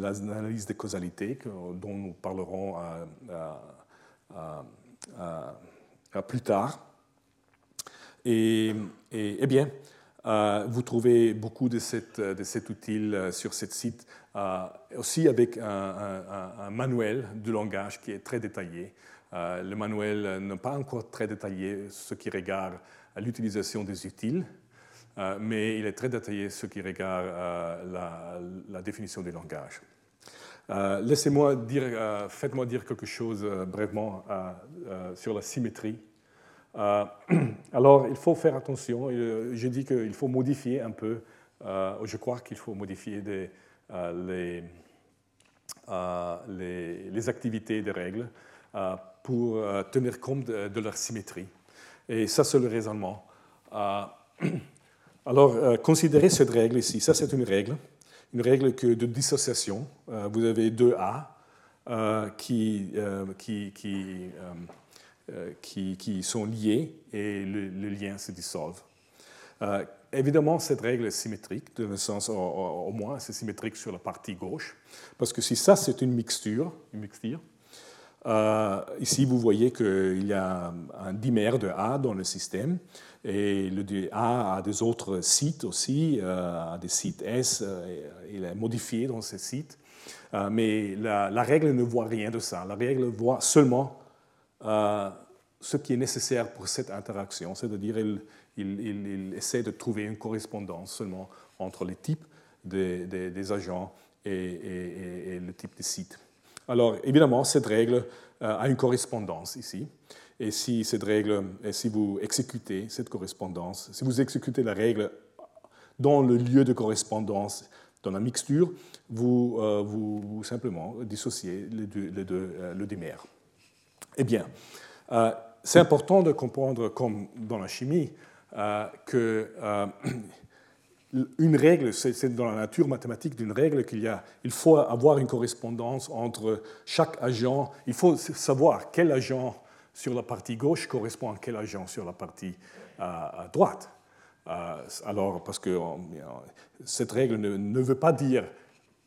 l'analyse de causalité dont nous parlerons plus tard. Et, et, bien, vous trouvez beaucoup de, de cet outil sur ce site, aussi avec un, manuel de langage qui est très détaillé. le manuel n'est pas encore très détaillé, ce qui regarde l'utilisation des euh, mais il est très détaillé ce qui regarde euh, la, définition du langage. Euh, laissez-moi dire, faites-moi dire quelque chose brièvement sur la symétrie. alors, il faut faire attention. Je dis qu'il faut modifier un peu. je crois qu'il faut modifier les, activités des règles pour tenir compte de leur symétrie. Et ça, c'est le raisonnement. Euh, alors, euh, considérez cette règle ici. Ça, c'est une règle, une règle de dissociation. Euh, vous avez deux A qui, qui, qui, qui, sont liés et le, lien se dissolve. évidemment, cette règle est symétrique, dans le sens, au, moins, c'est symétrique sur la partie gauche, parce que si ça, c'est une mixture, une mixture euh, ici, vous voyez qu'il y a un dimère de A dans le système et le A a des autres sites aussi, euh, des sites S, euh, il est modifié dans ces sites. mais la, règle ne voit rien de ça. La règle voit seulement ce qui est nécessaire pour cette interaction, c'est-à-dire il, essaie de trouver une correspondance seulement entre les types des, agents et, et le type de site. Alors, évidemment, cette règle euh, a une correspondance ici. Et si cette règle, et si vous exécutez cette correspondance, si vous exécutez la règle dans le lieu de correspondance dans la mixture, vous, euh, vous, simplement dissociez les deux, les deux, euh, le dimère. Eh bien, c'est important de comprendre, comme dans la chimie, que une règle, c'est dans la nature mathématique d'une règle qu'il y a, il faut avoir une correspondance entre chaque agent. Il faut savoir quel agent sur la partie gauche correspond à quel agent sur la partie droite. Euh, alors, parce que cette règle ne, veut pas dire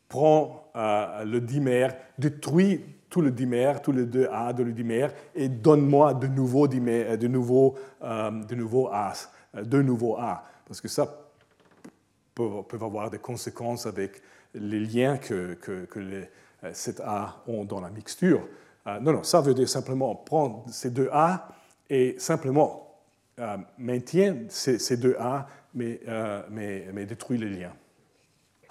prends euh, le dimère, détruis tout le dimère, tous les deux A de le dimère, et donne-moi de nouveaux dimères, de nouveaux, euh, de nouveaux A, de nouveaux A. Parce que ça, peuvent, avoir des conséquences avec les liens que, que, euh, ces A ont dans la mixture. Euh, non, non, ça veut dire simplement prendre ces deux A et simplement euh, maintient ces, deux A, mais, mais, mais, détruit les liens.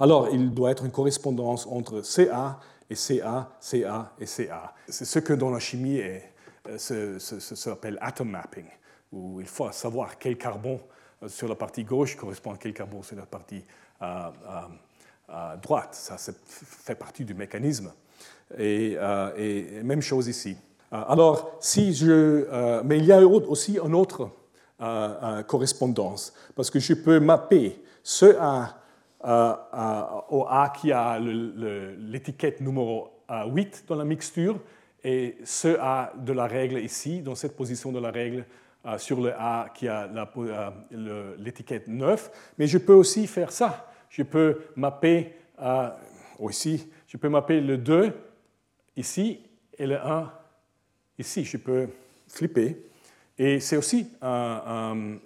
Alors, il doit être une correspondance entre CA et CA, CA et CA. C'est ce que dans la chimie est, s'appelle atom mapping, où il faut savoir quel carbone euh, sur la partie gauche correspond à quel carbone sur la partie euh, euh, droite. Ça, fait partie du mécanisme. Et, même chose ici. Alors, si je, mais il y a aussi une autre correspondance, parce que je peux mapper ce A au A qui a l'étiquette numéro 8 dans la mixture et ce A de la règle ici, dans cette position de la règle, euh, sur le A qui a euh, l'étiquette 9, mais je peux aussi faire ça. Je peux mapper euh, aussi, je peux mapper le 2 ici et le 1 ici. Je peux flipper. Et c'est aussi une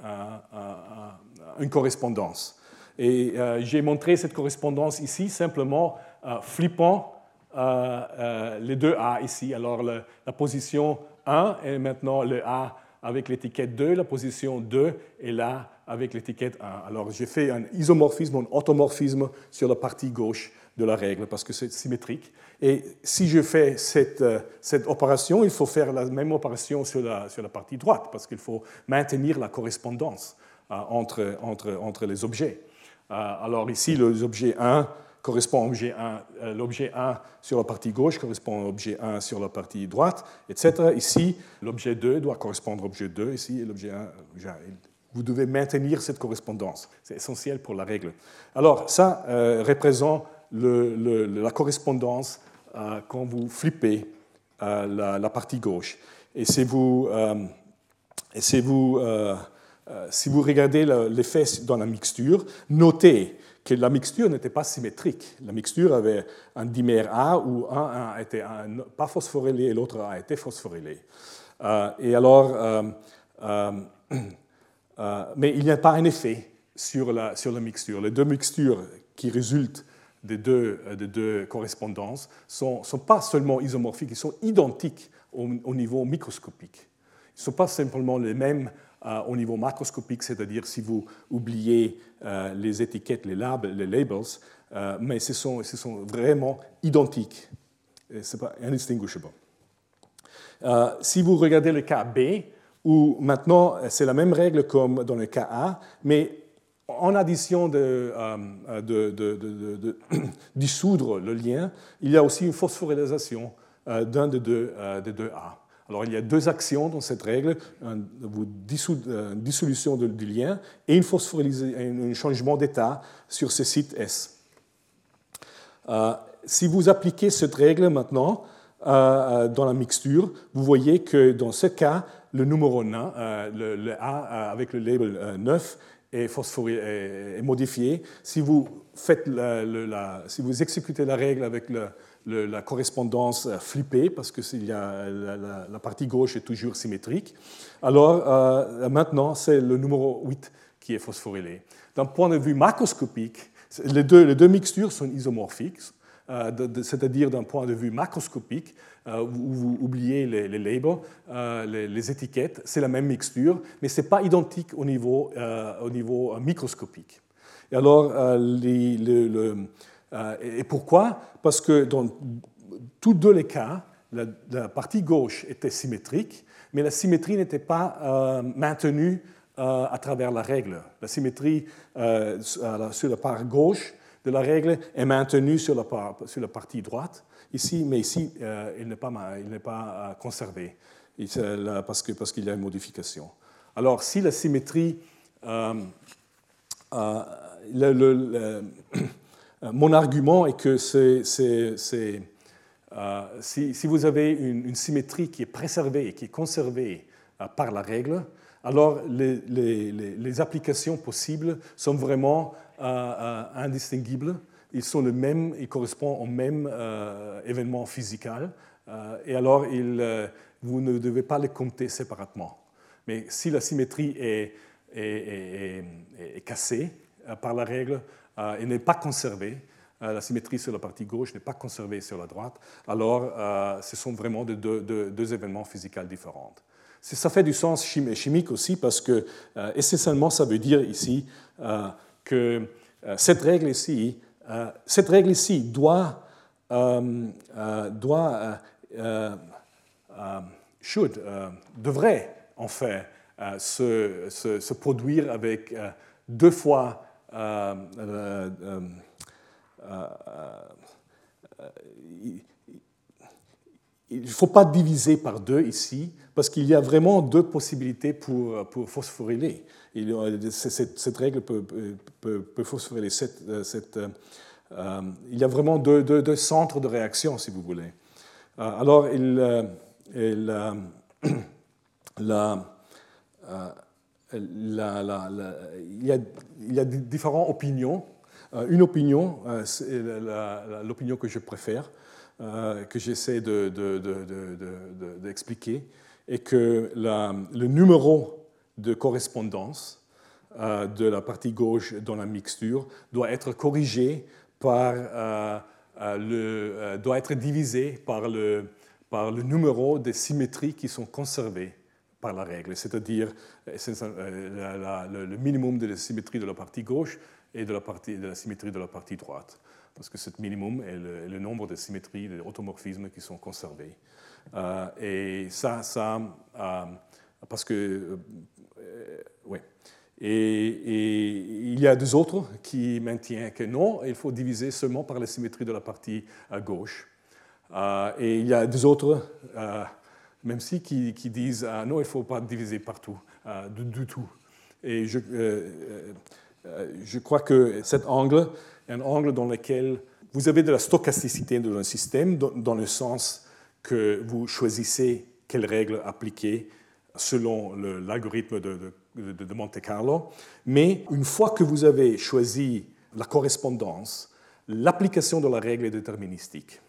correspondance. Et j'ai montré cette correspondance ici simplement flippant les deux A ici. Alors la position 1 est maintenant le A avec l'étiquette 2, la position 2 est là avec l'étiquette 1. Alors j'ai fait un isomorphisme, un automorphisme sur la partie gauche de la règle parce que c'est symétrique. Et si je fais cette, euh, cette, opération, il faut faire la même opération sur la, sur la partie droite parce qu'il faut maintenir la correspondance euh, entre, entre, entre les objets. Euh, alors ici, les objets 1 correspond à l'objet 1, euh, l'objet 1 sur la partie gauche correspond à l'objet 1 sur la partie droite, etc. Ici, l'objet 2 doit correspondre à l'objet 2, ici, l'objet 1. Vous devez maintenir cette correspondance. C'est essentiel pour la règle. Alors, ça euh, représente la correspondance quand vous flippez la, partie gauche. Et si et si vous si vous regardez l'effet dans la mixture, notez que la mixture n'était pas symétrique. La mixture avait un dimère A où un A était pas phosphorylé et l'autre A était phosphorylé. Euh, et alors, euh, euh, mais il n'y a pas un effet sur la, sur la mixture. Les deux mixtures qui résultent des deux, des deux correspondances ne sont, sont, pas seulement isomorphiques, ils sont identiques au niveau microscopique. Ils ne sont pas simplement les mêmes au niveau macroscopique, c'est-à-dire si vous oubliez euh, les étiquettes, les, labels, les labels euh, mais ce sont, vraiment identiques. Ce n'est pas indistinguishable. Euh, si vous regardez le cas B, où maintenant c'est la même règle comme dans le cas A, mais en addition de, dissoudre le lien, il y a aussi une phosphorylisation d'un des deux A. Alors il y a deux actions dans cette règle, une dissolution du lien et un changement d'état sur ce site S. Euh, si vous appliquez cette règle maintenant euh, euh, dans la mixture, vous voyez que dans ce cas, le numéro 9, le, A avec le label 9 est, modifié. Si vous, faites si vous exécutez la règle avec le, la correspondance flippée, parce que la, partie gauche est toujours symétrique. Alors euh, maintenant, c'est le numéro 8 qui est phosphorylé. D'un point de vue macroscopique, les deux, mixtures sont isomorphiques, euh, c'est-à-dire d'un point de vue macroscopique, euh, où vous oubliez les, labels, les, étiquettes, c'est la même mixture, mais ce n'est pas identique au niveau, au niveau microscopique. Et alors, les, le et pourquoi? Parce que dans tous deux les cas, la, partie gauche était symétrique, mais la symétrie n'était pas euh, maintenue euh, à travers la règle. La symétrie sur la part gauche de la règle est maintenue sur la, sur la partie droite, ici, mais ici, il n'est pas, il pas conservé parce qu'il parce qu'il y a une modification. Alors, si la symétrie... euh, mon argument est que euh, si, vous avez une, symétrie qui est préservée qui est conservée euh, par la règle, alors les, applications possibles sont vraiment indistinguibles. Ils sont le même, ils correspondent au même événement physique. et alors, vous ne devez pas les compter séparément. Mais si la symétrie est cassée par la règle, euh, et n'est pas conservée, euh, la symétrie sur la partie gauche n'est pas conservée sur la droite, alors euh, ce sont vraiment deux, événements physiques différents. Ça fait du sens chimique aussi parce que essentiellement ça veut dire ici que cette règle ici, cette règle ici doit, doit should, devrait en fait se, se, produire avec deux fois euh, euh, euh, il ne faut pas diviser par deux ici, parce qu'il y a vraiment deux possibilités pour, pour phosphoryler. cette, règle peut, peut, phosphoryler. Cette, il y a vraiment deux, centres de réaction, si vous voulez. alors, il, il la, il, y a, différentes opinions. Euh, une opinion, euh, c'est l'opinion que je préfère, euh, que j'essaie d'expliquer, de, est que le numéro de correspondance de la partie gauche dans la mixture doit être corrigé par doit être divisé par le numéro des symétries qui sont conservées par la règle, c'est-à-dire euh, le minimum de la symétrie de la partie gauche et de la, partie, de la symétrie de la partie droite, parce que ce minimum est le, nombre de symétries, de automorphismes qui sont conservés. Euh, et ça, ça euh, parce que, oui. Et, et, il y a deux autres qui maintiennent que non, il faut diviser seulement par la symétrie de la partie gauche. et il y a deux autres même si qui, disent ah, non, il ne faut pas diviser partout, ah, du, tout. Et je, euh, euh, je crois que cet angle est un angle dans lequel vous avez de la stochasticité dans un système, dans, le sens que vous choisissez quelles règles appliquer selon l'algorithme de, Monte Carlo. Mais une fois que vous avez choisi la correspondance, l'application de la règle est déterministique.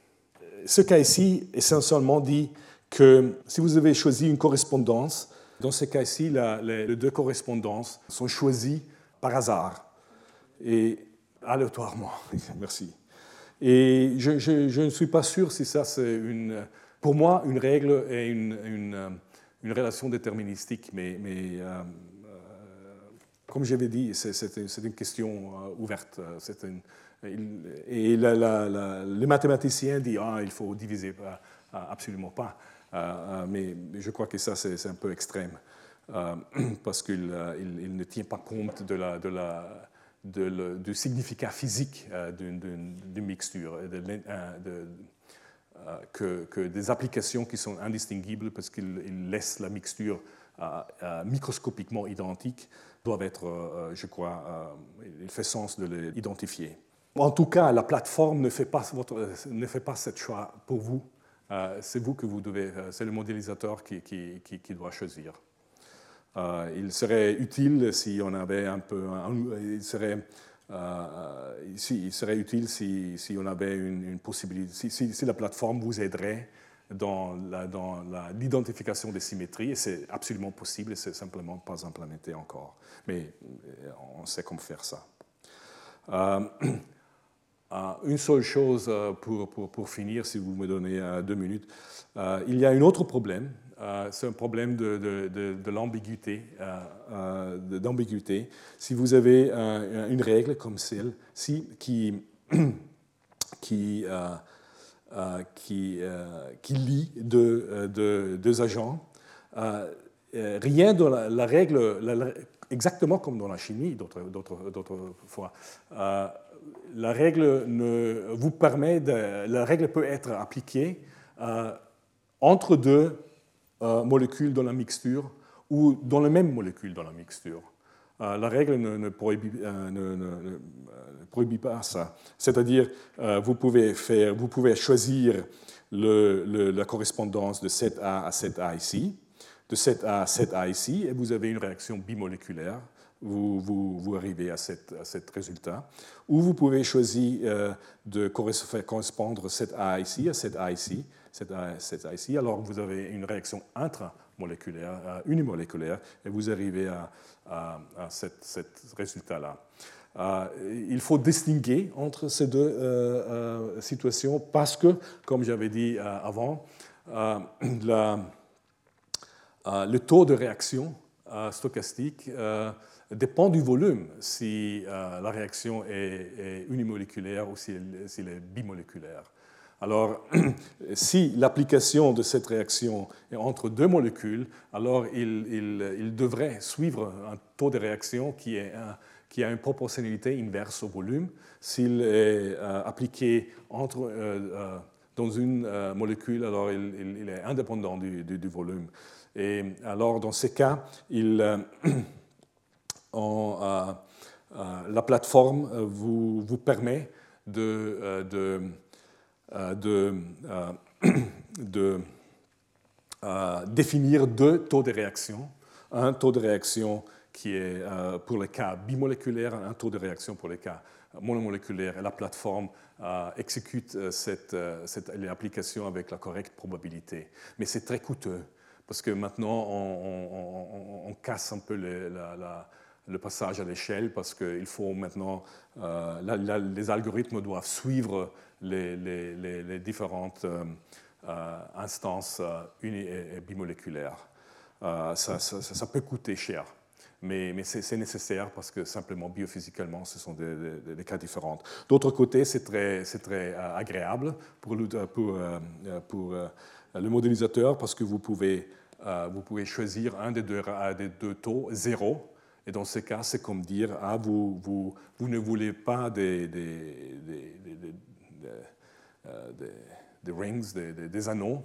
Ce cas ici, essentiellement, dit que si vous avez choisi une correspondance, dans ce cas-ci, les, deux correspondances sont choisies par hasard et aléatoirement. Merci. Et je, ne suis pas sûr si ça, c'est une. Pour moi, une règle est une, une, relation déterministique, mais, mais euh, euh, comme j'avais dit, c'est une question euh, ouverte. Une, et la, la, le mathématicien dit ah, il faut diviser. Absolument pas. Mais, je crois que ça, c'est un peu extrême, parce qu'il il, ne tient pas compte de la, de la, du significat physique d'une mixture, de, euh, que, des applications qui sont indistinguibles parce qu'ils laissent la mixture euh, euh, microscopiquement identique doivent être, je crois, il fait sens de l'identifier. En tout cas, la plateforme ne fait pas, votre, ne fait pas ce choix pour vous. C'est vous que vous devez, c'est le modélisateur qui, qui, qui, doit choisir. il serait utile si on avait un peu, il serait euh, il serait utile si, si on avait une, possibilité, si, si, la plateforme vous aiderait dans l'identification des symétries, et c'est absolument possible, et c'est simplement pas implémenté encore. Mais euh, on sait comment faire ça. Euh, une seule chose pour, pour, pour, finir, si vous me donnez deux minutes. il y a un autre problème euh, c'est un problème de, de, de, l'ambiguïté. Euh, euh, d'ambiguïté. Si vous avez une règle comme celle-ci qui, qui, qui, qui, lie deux, deux agents, rien dans la, règle, exactement comme dans la chimie d'autres fois, la règle ne vous permet de, la règle peut être appliquée entre deux euh, molécules dans la mixture ou dans les mêmes molécules dans la mixture. Euh, la règle ne, ne, prohibit, euh, pas ça. C'est-à-dire, vous, pouvez faire, vous pouvez choisir la correspondance de 7A à 7A ici, de 7A à 7A ici, et vous avez une réaction bimoléculaire. Vous, arrivez à, cette, cet résultat. Ou vous pouvez choisir de faire correspondre 7A ici à 7A ici, c'est ici. Alors vous avez une réaction intramoléculaire, euh, unimoléculaire, et vous arrivez à, à, ce résultat-là. Euh, il faut distinguer entre ces deux euh, situations parce que, comme j'avais dit avant, le taux de réaction stochastique dépend du volume, si la réaction est, unimoléculaire ou si elle est bimoléculaire. Alors, si l'application de cette réaction est entre deux molécules, alors il, devrait suivre un taux de réaction qui, a une proportionnalité inverse au volume. S'il est euh, appliqué euh, euh, dans une molécule, alors il, est indépendant du, volume. Et alors, dans ces cas, il, la plateforme vous, vous permet de, euh, euh, euh, définir deux taux de réaction. Un taux de réaction qui est pour les cas bimoléculaires, un taux de réaction pour les cas monomoléculaires. La plateforme exécute cette, cette avec la correcte probabilité. Mais c'est très coûteux parce que maintenant on, casse un peu le passage à l'échelle parce qu'il faut maintenant, les algorithmes doivent suivre les, différentes euh, euh, instances euh, uni bimoléculaires. Ça, peut coûter cher, mais, c'est nécessaire parce que simplement biophysiquement, ce sont des, cas différents. D'autre côté, c'est très, très agréable pour, le, pour, pour le modélisateur parce que vous pouvez, vous pouvez choisir un des deux, des deux taux, zéro, et dans ce cas, c'est comme dire, ah, vous, vous, vous, ne voulez pas des, des, euh, des, rings, des, anneaux.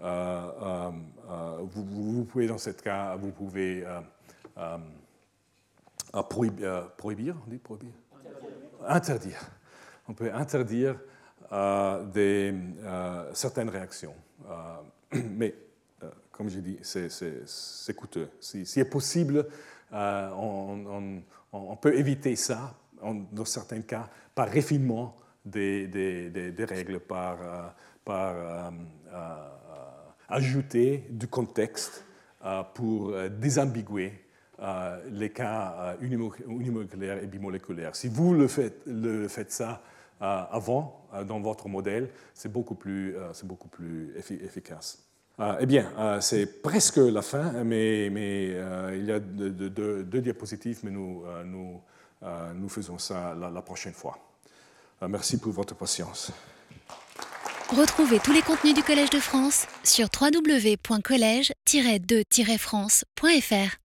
Euh, euh, vous, pouvez, dans ce cas, vous pouvez prohibir, prohibir, interdire. On peut interdire des, certaines réactions. mais comme j'ai dit, c'est coûteux. Si, si est possible, on, on, peut éviter ça, dans certains cas, par raffinement des, règles, par, par ajouter du contexte pour désambiguer les cas unimoléculaires et bimoléculaires. Si vous le faites, le faites ça avant dans votre modèle, c'est beaucoup plus efficace. Eh bien, c'est presque la fin, mais, mais il y a deux diapositives, mais nous, nous, nous faisons ça la, la prochaine fois. merci pour votre patience. Retrouvez tous les contenus du Collège de France sur www.colège-2-france.fr.